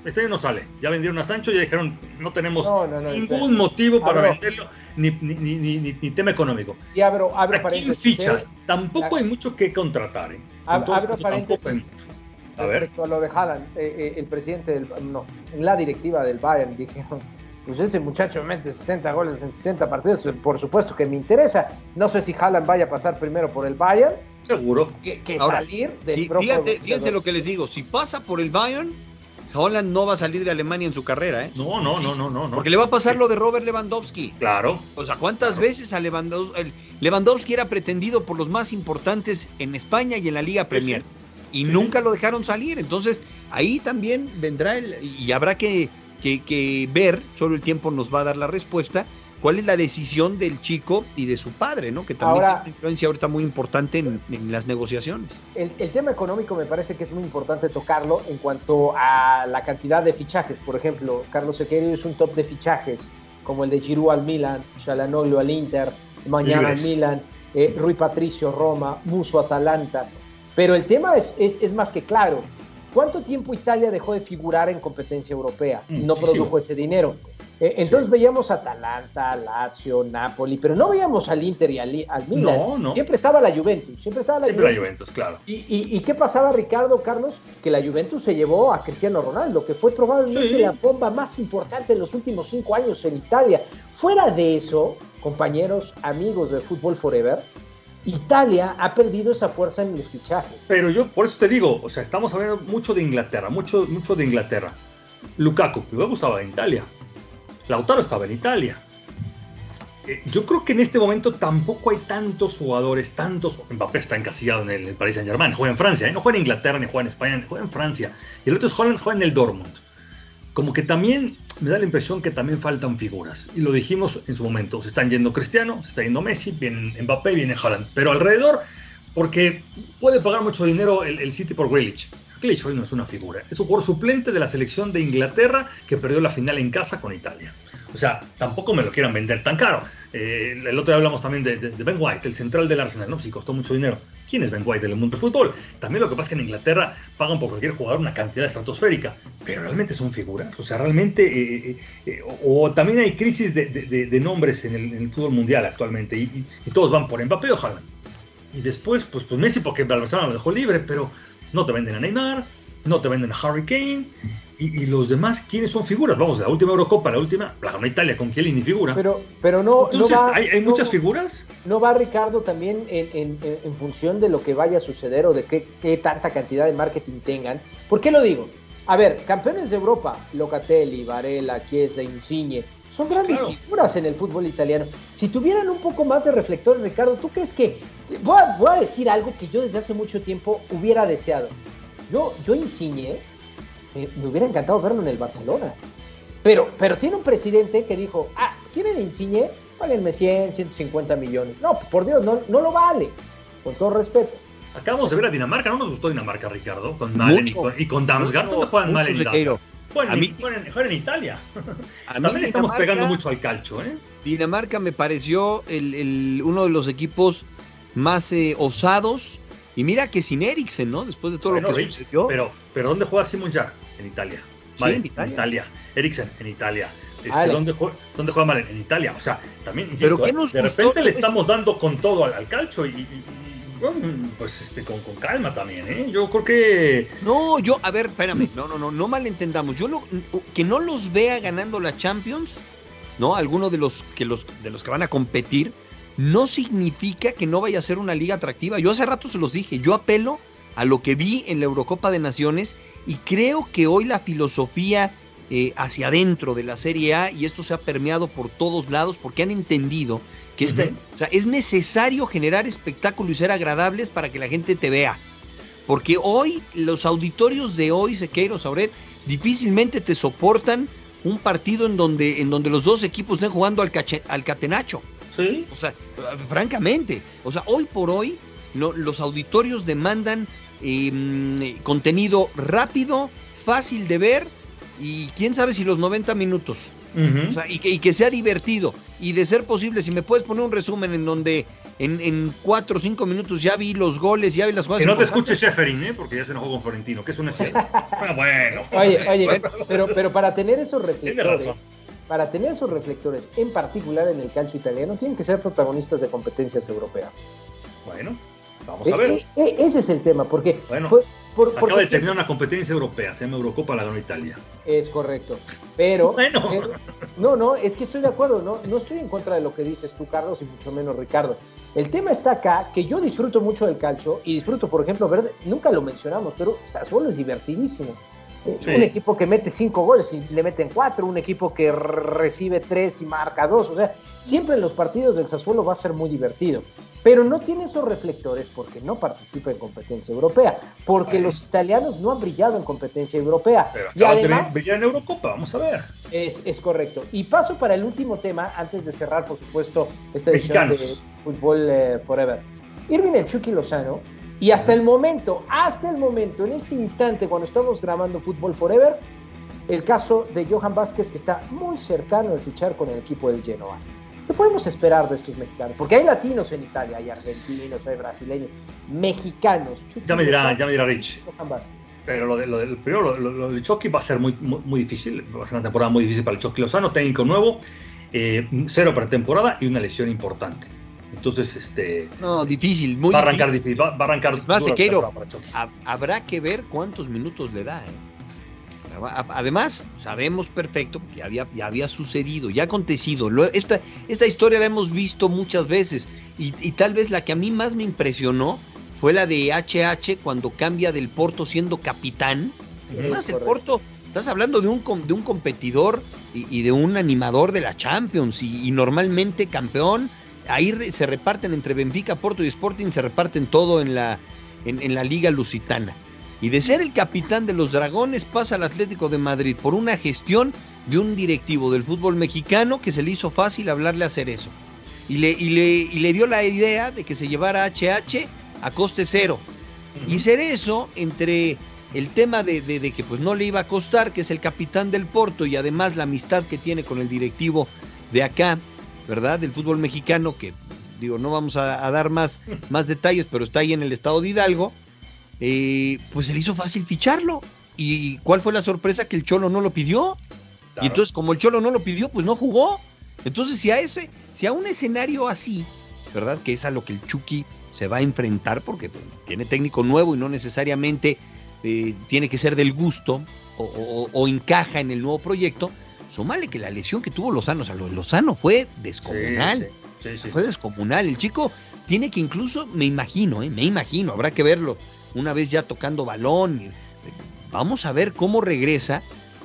Este año no sale. Ya vendieron a Sancho y ya dijeron, no tenemos ningún motivo para venderlo, ni, ni, ni, ni, tema económico. Y abro, abro ¿A quién fichas? ¿eh? Tampoco hay mucho que contratar. ¿eh? abro paréntesis. Respecto a lo de Haaland, eh, eh, el presidente del, no, en la directiva del Bayern dijeron, pues ese muchacho mete 60 goles en 60 partidos, por supuesto que me interesa. No sé si Haaland vaya a pasar primero por el Bayern. Seguro. Que, salir del sí, fíjate, fíjense lo que les digo, si pasa por el Bayern, Holland no va a salir de Alemania en su carrera, ¿eh? No, no, no, no, no. Porque le va a pasar lo de Robert Lewandowski. Claro. O sea, ¿cuántas veces a Lewandowski, Lewandowski era pretendido por los más importantes en España y en la Liga Premier? Y nunca lo dejaron salir. Entonces, ahí también vendrá el, y habrá que, que, que ver, solo el tiempo nos va a dar la respuesta, cuál es la decisión del chico y de su padre, ¿no? Que también tiene una influencia ahorita muy importante en, las negociaciones. El, tema económico me parece que es muy importante tocarlo en cuanto a la cantidad de fichajes. Por ejemplo, Carlos Sequeiro es un top de fichajes, como el de Giroud al Milan, Chalanoglu al Inter, Mañana al Milan, eh, Rui Patricio Roma, Muso Atalanta. Pero el tema es, es, más que claro. ¿Cuánto tiempo Italia dejó de figurar en competencia europea? y No produjo ese dinero. Eh, entonces veíamos Atalanta, Lazio, Napoli, pero no veíamos al Inter y al, Milan. No, no. Siempre estaba la Juventus, siempre estaba la siempre Juventus. la Juventus, claro. ¿Y, qué pasaba, Ricardo, Carlos? Que la Juventus se llevó a Cristiano Ronaldo, que fue probablemente la bomba más importante en los últimos cinco años en Italia. Fuera de eso, compañeros, amigos de Fútbol Forever, Italia ha perdido esa fuerza en los fichajes. Pero yo, por eso te digo, o sea, estamos hablando mucho de Inglaterra, mucho, mucho de Inglaterra. Lukaku, que me gustaba en Italia. Lautaro estaba en Italia. Eh, yo creo que en este momento tampoco hay tantos jugadores, tantos. Mbappé está encasillado en el, Paris Saint Germain, juega en Francia, ¿eh? no juega en Inglaterra ni juega en España, juega en Francia. Y el otro es Holland, juega en el Dortmund. Como que también me da la impresión que también faltan figuras. Y lo dijimos en su momento: se están yendo Cristiano, se está yendo Messi, viene Mbappé, viene Holland. Pero alrededor, porque puede pagar mucho dinero el, el City por Grealish. Hoy no es una figura, es un jugador suplente de la selección de Inglaterra que perdió la final en casa con Italia. O sea, tampoco me lo quieran vender tan caro. Eh, el otro día hablamos también de, Ben White, el central del Arsenal, ¿no? Si costó mucho dinero. ¿Quién es Ben White del mundo del fútbol? También lo que pasa es que en Inglaterra pagan por cualquier jugador una cantidad estratosférica, pero realmente son figuras. O sea, realmente. Eh, eh, o, también hay crisis de, nombres en el, fútbol mundial actualmente y, todos van por Mbappé ojalá. Y después, pues, pues Messi porque Barcelona lo dejó libre, pero no te venden a Neymar, no te venden a Harry Kane. y, los demás, ¿quiénes son figuras? Vamos, la última Eurocopa, la última, la ganó Italia con Chiellini figura. Pero, pero no. Entonces, no ¿hay, muchas figuras? No va Ricardo también en, función de lo que vaya a suceder o de qué, tanta cantidad de marketing tengan. ¿Por qué lo digo? A ver, campeones de Europa, Locatelli, Varela, Chiesa, Insigne, son grandes figuras en el fútbol italiano. Si tuvieran un poco más de reflectores, Ricardo, ¿tú crees que.? Voy a, decir algo que yo desde hace mucho tiempo hubiera deseado. Yo, yo Insigne me hubiera encantado verlo en el Barcelona. Pero, pero tiene un presidente que dijo, ah, ¿quieren Insigne? Páguenme 100, 150 millones. No, por Dios, no, no lo vale. Con todo respeto. Acabamos de ver a Dinamarca, no nos gustó Dinamarca, Ricardo, con Malen y con, y con Damsgaard. ¿Dónde juegan Malen y Damsgaard? Bueno, a mí, juegan, en Italia. A También estamos pegando mucho al calcho, ¿eh? Dinamarca me pareció el, el, uno de los equipos más eh, osados. Y mira que sin Eriksen, ¿no? Después de todo lo que sucedió. Pero, pero ¿dónde juega Simon Jack? En Italia. Vale, en Italia. Eriksen, en Italia. Este, ¿dónde, juega, ¿Dónde juega Malen? En Italia. O sea, también, insisto, ¿Pero ¿eh? de repente le estamos dando con todo al, al calcho y, pues este, con, con, calma también, ¿eh? Yo creo que. No, yo, a ver, espérame, no, no, no, no malentendamos. Yo lo, que no los vea ganando la Champions, ¿no? Alguno de los que los de los que van a competir, no significa que no vaya a ser una liga atractiva. Yo hace rato se los dije, yo apelo a lo que vi en la Eurocopa de Naciones y creo que hoy la filosofía eh, hacia adentro de la Serie A, y esto se ha permeado por todos lados porque han entendido que es necesario generar espectáculo y ser agradables para que la gente te vea. Porque hoy, los auditorios de hoy, Sequeiro, Sauret, difícilmente te soportan un partido en donde, en donde los dos equipos estén jugando al, al catenacho. Sí. O sea, francamente, o sea, hoy por hoy los auditorios demandan em, contenido rápido, fácil de ver y quién sabe si los 90 minutos y, que, sea divertido. Y de ser posible, si me puedes poner un resumen en donde en, en cuatro o cinco minutos ya vi los goles, ya vi las jugadas. Que no te escuche Shefferin, ¿eh? porque ya se enojó con Florentino, que es una serie. Ah, bueno. Oye, oye, pero, pero para tener esos reflectores, para tener esos reflectores, en particular en el calcio italiano, tienen que ser protagonistas de competencias europeas. Bueno, vamos a ver. Eh, eh, ese es el tema, porque bueno. Acaba de terminar una competencia europea, se llama Eurocopa, la ganó Italia. Es correcto. Pero. Bueno. Eh, no, no, es que estoy de acuerdo, no, no estoy en contra de lo que dices tú, Carlos, y mucho menos Ricardo. El tema está acá, que yo disfruto mucho del calcio y disfruto, por ejemplo, ver, nunca lo mencionamos, pero Sassuolo es divertidísimo. Eh, un equipo que mete cinco goles y le meten cuatro, un equipo que recibe tres y marca dos. O sea, siempre en los partidos del Sassuolo va a ser muy divertido pero no tiene esos reflectores porque no participa en competencia europea, porque los italianos no han brillado en competencia europea. Pero y además, de en Eurocopa, vamos a ver. Es, es, correcto. Y paso para el último tema, antes de cerrar, por supuesto, esta edición de Fútbol eh, Forever. Irving el Chucky Lozano, y hasta el momento, hasta el momento, en este instante, cuando estamos grabando Fútbol Forever, el caso de Johan Vázquez, que está muy cercano de fichar con el equipo del Genoa. ¿Qué podemos esperar de estos mexicanos? Porque hay latinos en Italia, hay argentinos, hay brasileños, mexicanos. ya me dirá, ya me dirá Rich. Pero lo, de, lo, del, primero, lo, del Chucky va a ser muy, muy, difícil. Va a ser una temporada muy difícil para el Chucky Lozano, técnico nuevo, eh, cero pretemporada y una lesión importante. Entonces, este. No, difícil, muy va a arrancar difícil. va, a arrancar. Es más, Sequeiro, habrá que ver cuántos minutos le da. ¿eh? Además, sabemos perfecto que había, ya había sucedido, ya ha acontecido. Esta, esta historia la hemos visto muchas veces y, tal vez la que a mí más me impresionó fue la de HH cuando cambia del Porto siendo capitán. Además, el Porto, estás hablando de un, de un competidor y, de un animador de la Champions y, normalmente campeón. Ahí se reparten entre Benfica, Porto y Sporting, se reparten todo en la, en la Liga Lusitana. Y de ser el capitán de los Dragones pasa al Atlético de Madrid por una gestión de un directivo del fútbol mexicano que se le hizo fácil hablarle a hacer eso. Y le, y le, le dio la idea de que se llevara HH a coste cero. Y ser eso entre el tema de, de, que pues no le iba a costar, que es el capitán del Porto y además la amistad que tiene con el directivo de acá, ¿verdad? Del fútbol mexicano, que digo, no vamos a, a dar más, más detalles, pero está ahí en el estado de Hidalgo eh, pues se le hizo fácil ficharlo. ¿Y cuál fue la sorpresa? Que el Cholo no lo pidió. Y entonces, como el Cholo no lo pidió, pues no jugó. Entonces, si a ese, si a un escenario así, ¿verdad? Que es a lo que el Chucky se va a enfrentar, porque tiene técnico nuevo y no necesariamente eh, tiene que ser del gusto o, encaja en el nuevo proyecto, sumale que la lesión que tuvo Lozano, o sea, Lozano fue descomunal. fue descomunal. El chico tiene que incluso, me imagino, eh, me imagino, habrá que verlo, una vez ya tocando balón. Vamos a ver cómo regresa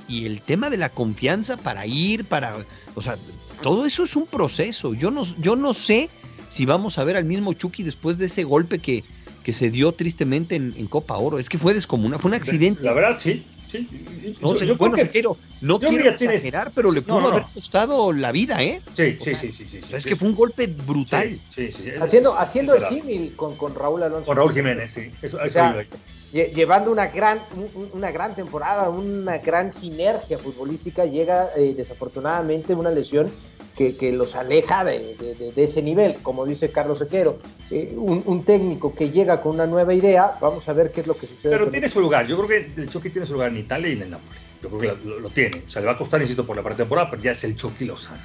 y el tema de la confianza para ir, para, o sea, todo eso es un proceso. Yo no, yo no sé si vamos a ver al mismo Chucky después de ese golpe que, que se dio tristemente en, Copa Oro. Es que fue descomunal, fue un accidente. La verdad, sí. Sí. No, yo, bueno, quiero, no quiero exagerar, pero le pudo haber costado la vida, ¿eh? Sí, sí, sí, sí, Es que fue un golpe brutal. haciendo haciendo el símil con, con Raúl Alonso. Con Raúl Jiménez, sí. Eso, llevando una gran, una gran temporada, una gran sinergia futbolística, llega eh, desafortunadamente una lesión que, los aleja de, ese nivel, como dice Carlos Sequero. Eh, un, técnico que llega con una nueva idea, vamos a ver qué es lo que sucede. Pero tiene su lugar, yo creo que el Chucky tiene su lugar en Italia y en el Napoli. Yo creo que lo, tiene. O sea, le va a costar, insisto, por la pretemporada, pero ya es el Chucky Lozano.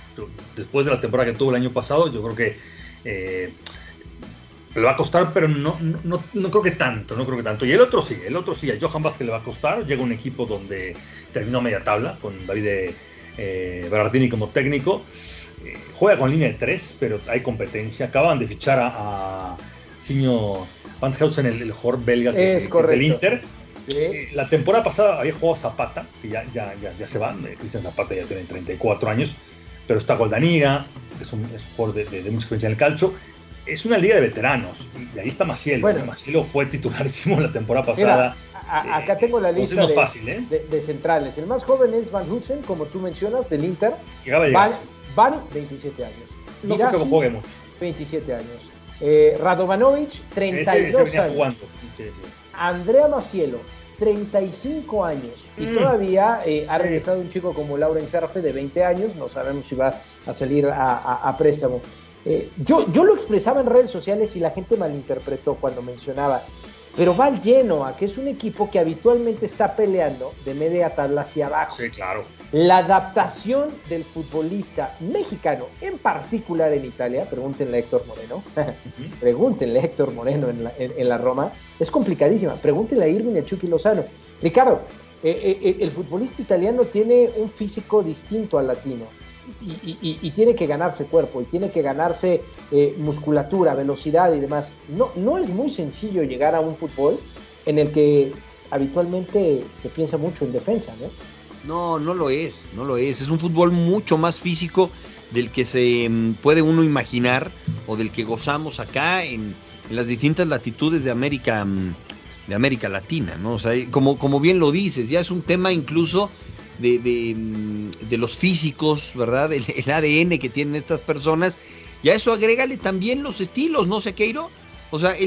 después de la temporada que tuvo el año pasado, yo creo que eh, le va a costar, pero no, no, no, creo que tanto, no creo que tanto. Y el otro sí, el otro sí, a Johan Vázquez le va a costar. Llega un equipo donde terminó media tabla, con David eh, Berardini como técnico juega con línea de tres, pero hay competencia. Acaban de fichar a, a Van el, el jugador belga que, es, del Inter. Eh, la temporada pasada había jugado Zapata, que ya, ya, ya, se va. Eh, Cristian Zapata ya tiene 34 años, pero está Goldaniga, que es un, jugador de, mucha experiencia en el calcio. Es una liga de veteranos, y ahí está Maciel. Bueno, Maciel fue titularísimo la temporada pasada. acá eh, tengo la lista de, fácil, de, centrales. El más joven es Van Hutsen, como tú mencionas, del Inter. Llegaba a llegar. Bani, 27 años. No que mucho. 27 años. Eh, Radovanovic, 32 años. Andrea Macielo, 35 años. Y mm. todavía eh, ha regresado un chico como Lauren Serfe de 20 años. No sabemos si va a salir a, préstamo. Eh, yo, yo lo expresaba en redes sociales y la gente malinterpretó cuando mencionaba. Pero va al Genoa, que es un equipo que habitualmente está peleando de media tabla hacia abajo. Sí, claro. La adaptación del futbolista mexicano, en particular en Italia, pregúntenle a Héctor Moreno, pregúntenle a Héctor Moreno en la, Roma, es complicadísima. Pregúntenle a Irving el Chucky Lozano. Ricardo, eh, eh, eh, el futbolista italiano tiene un físico distinto al latino y, tiene que ganarse cuerpo y tiene que ganarse musculatura, velocidad y demás. No, no es muy sencillo llegar a un fútbol en el que habitualmente se piensa mucho en defensa, ¿no? No, no lo es, no lo es. Es un fútbol mucho más físico del que se mm, puede uno imaginar o del que gozamos acá en, las distintas latitudes de América, mm, de América Latina, ¿no? O sea, como, como bien lo dices, ya es un tema incluso de, de, mm, los físicos, ¿verdad? El, ADN que tienen estas personas. Y a eso agrégale también los estilos, ¿no, Sequeiro? O sea,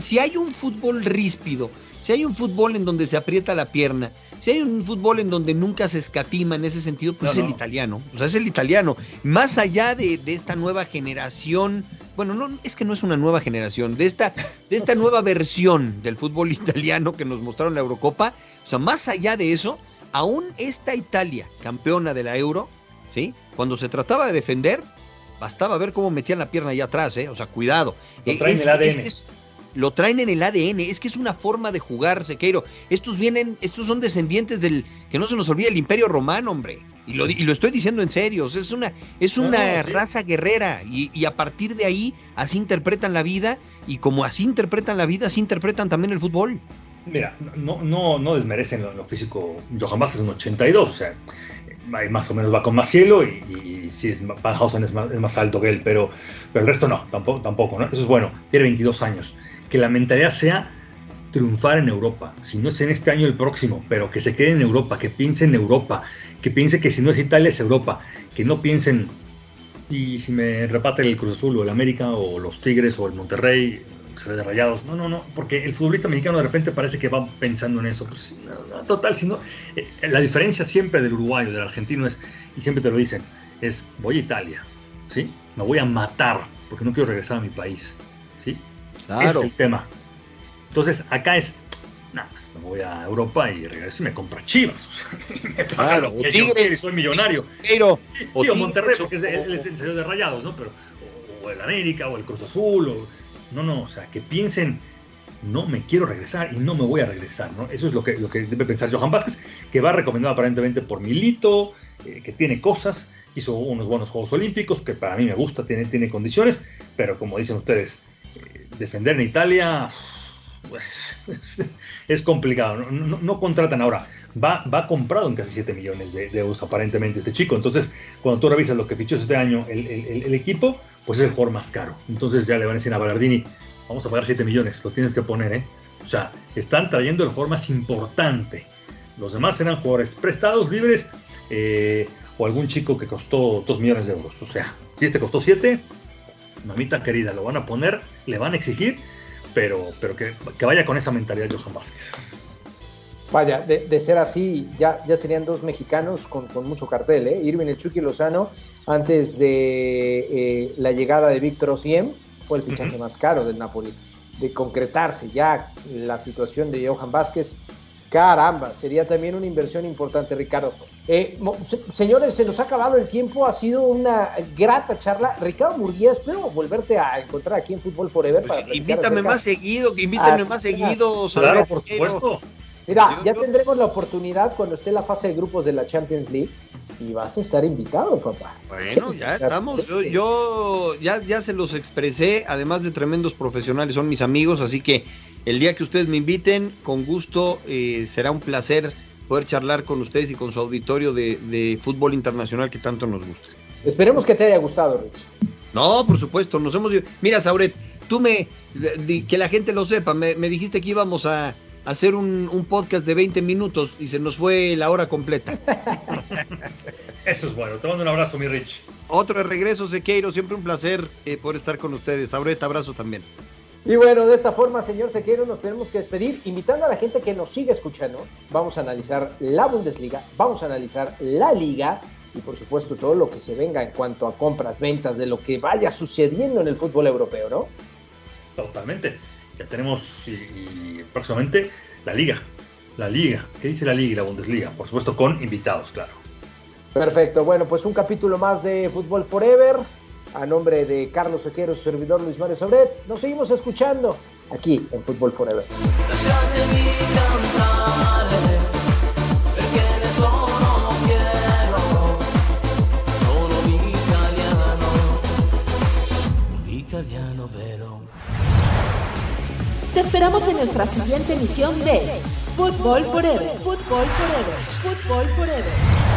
si hay un fútbol ríspido, si hay un fútbol en donde se aprieta la pierna, si hay un fútbol en donde nunca se escatima en ese sentido, pues es el italiano. O sea, es el italiano. Más allá de, esta nueva generación, bueno, no, es que no es una nueva generación, de esta, de esta nueva versión del fútbol italiano que nos mostraron la Eurocopa, o sea, más allá de eso, aún esta Italia, campeona de la Euro, ¿sí? Cuando se trataba de defender, bastaba ver cómo metían la pierna allá atrás, ¿eh? O sea, cuidado. el ADN lo traen en el ADN, es que es una forma de jugar, Sequeiro. Estos vienen, estos son descendientes del, que no se nos olvide, el Imperio Romano, hombre. Y lo, y lo estoy diciendo en serio, es una, es una raza guerrera y, y, a partir de ahí así interpretan la vida y como así interpretan la vida, así interpretan también el fútbol. Mira, no, no, no desmerecen lo, físico. Yo jamás es un 82, o sea, más o menos va con más cielo y, y sí, Van Hausen es más, es más, alto que él, pero, pero el resto no, tampoco, tampoco, ¿no? Eso es bueno, tiene 22 años que la mentalidad sea triunfar en Europa. Si no es en este año, el próximo, pero que se quede en Europa, que piense en Europa, que piense que si no es Italia, es Europa, que no piensen, y si me repate el Cruz Azul o el América o los Tigres o el Monterrey, se de rayados. No, no, no, porque el futbolista mexicano de repente parece que va pensando en eso. Pues, total, sino, eh, la diferencia siempre del uruguayo, del argentino es, y siempre te lo dicen, es voy a Italia, ¿sí? Me voy a matar porque no quiero regresar a mi país. Es el tema. Entonces, acá es, no, pues me voy a Europa y regreso y me compro Chivas. me claro, que yo soy millonario. Pero, sí, o, Monterrey, porque es, el, es de Rayados, ¿no? Pero, o, el América, o el Cruz Azul, o, no, no, o sea, que piensen no me quiero regresar y no me voy a regresar, ¿no? Eso es lo que, lo que debe pensar Johan Vázquez, que va recomendado aparentemente por Milito, eh, que tiene cosas, hizo unos buenos Juegos Olímpicos, que para mí me gusta, tiene, tiene condiciones, pero como dicen ustedes, defender en Italia pues, es, complicado, no, contratan ahora, va, va comprado en casi 7 millones de, euros aparentemente este chico, entonces cuando tú revisas lo que fichó este año el, equipo, pues es el jugador más caro, entonces ya le van a decir a Ballardini, vamos a pagar 7 millones, lo tienes que poner, ¿eh? O sea, están trayendo el jugador más importante. Los demás eran jugadores prestados, libres, eh, o algún chico que costó 2 millones de euros. O sea, si este costó 7, mamita querida, lo van a poner, le van a exigir, pero, pero que, vaya con esa mentalidad Johan Vázquez. Vaya, de, ser así, ya, ya serían dos mexicanos con, mucho cartel, ¿eh? Irving El Chucky Lozano, antes de eh, la llegada de Víctor Osiem, fue el fichaje más caro del Napoli. De concretarse ya la situación de Johan Vázquez, caramba, sería también una inversión importante, Ricardo. Eh, señores, se nos ha acabado el tiempo, ha sido una grata charla. Ricardo Murguía, espero volverte a encontrar aquí en Fútbol Forever. Pues invítame más seguido, invítame más seguido. Claro, por supuesto. Mira, ya tendremos la oportunidad cuando esté la fase de grupos de la Champions League y vas a estar invitado, papá. Bueno, ya estamos. Yo, ya, ya se los expresé, además de tremendos profesionales, son mis amigos, así que el día que ustedes me inviten, con gusto, eh, será un placer poder charlar con ustedes y con su auditorio de, fútbol internacional que tanto nos gusta. Esperemos que te haya gustado, Rich. No, por supuesto, nos hemos Mira, Sauret, tú me, que la gente lo sepa, me dijiste que íbamos a hacer un, podcast de 20 minutos y se nos fue la hora completa. Eso es bueno. Te mando un abrazo, mi Rich. Otro de regreso, Sequeiro. Siempre un placer eh, poder estar con ustedes. Ahorita abrazo también. Y bueno, de esta forma, señor Sequeiro, nos tenemos que despedir, invitando a la gente que nos sigue escuchando. Vamos a analizar la Bundesliga, vamos a analizar la Liga y, por supuesto, todo lo que se venga en cuanto a compras, ventas, de lo que vaya sucediendo en el fútbol europeo, ¿no? Totalmente ya tenemos y, próximamente la liga. La liga. ¿Qué dice la liga y la Bundesliga? Por supuesto con invitados, claro. Perfecto. Bueno, pues un capítulo más de Fútbol Forever. A nombre de Carlos Sequero, su servidor Luis Mario Sobret, nos seguimos escuchando aquí en Fútbol Forever. te esperamos en nuestra siguiente emisión de Fútbol Forever. Fútbol Forever. Fútbol Forever.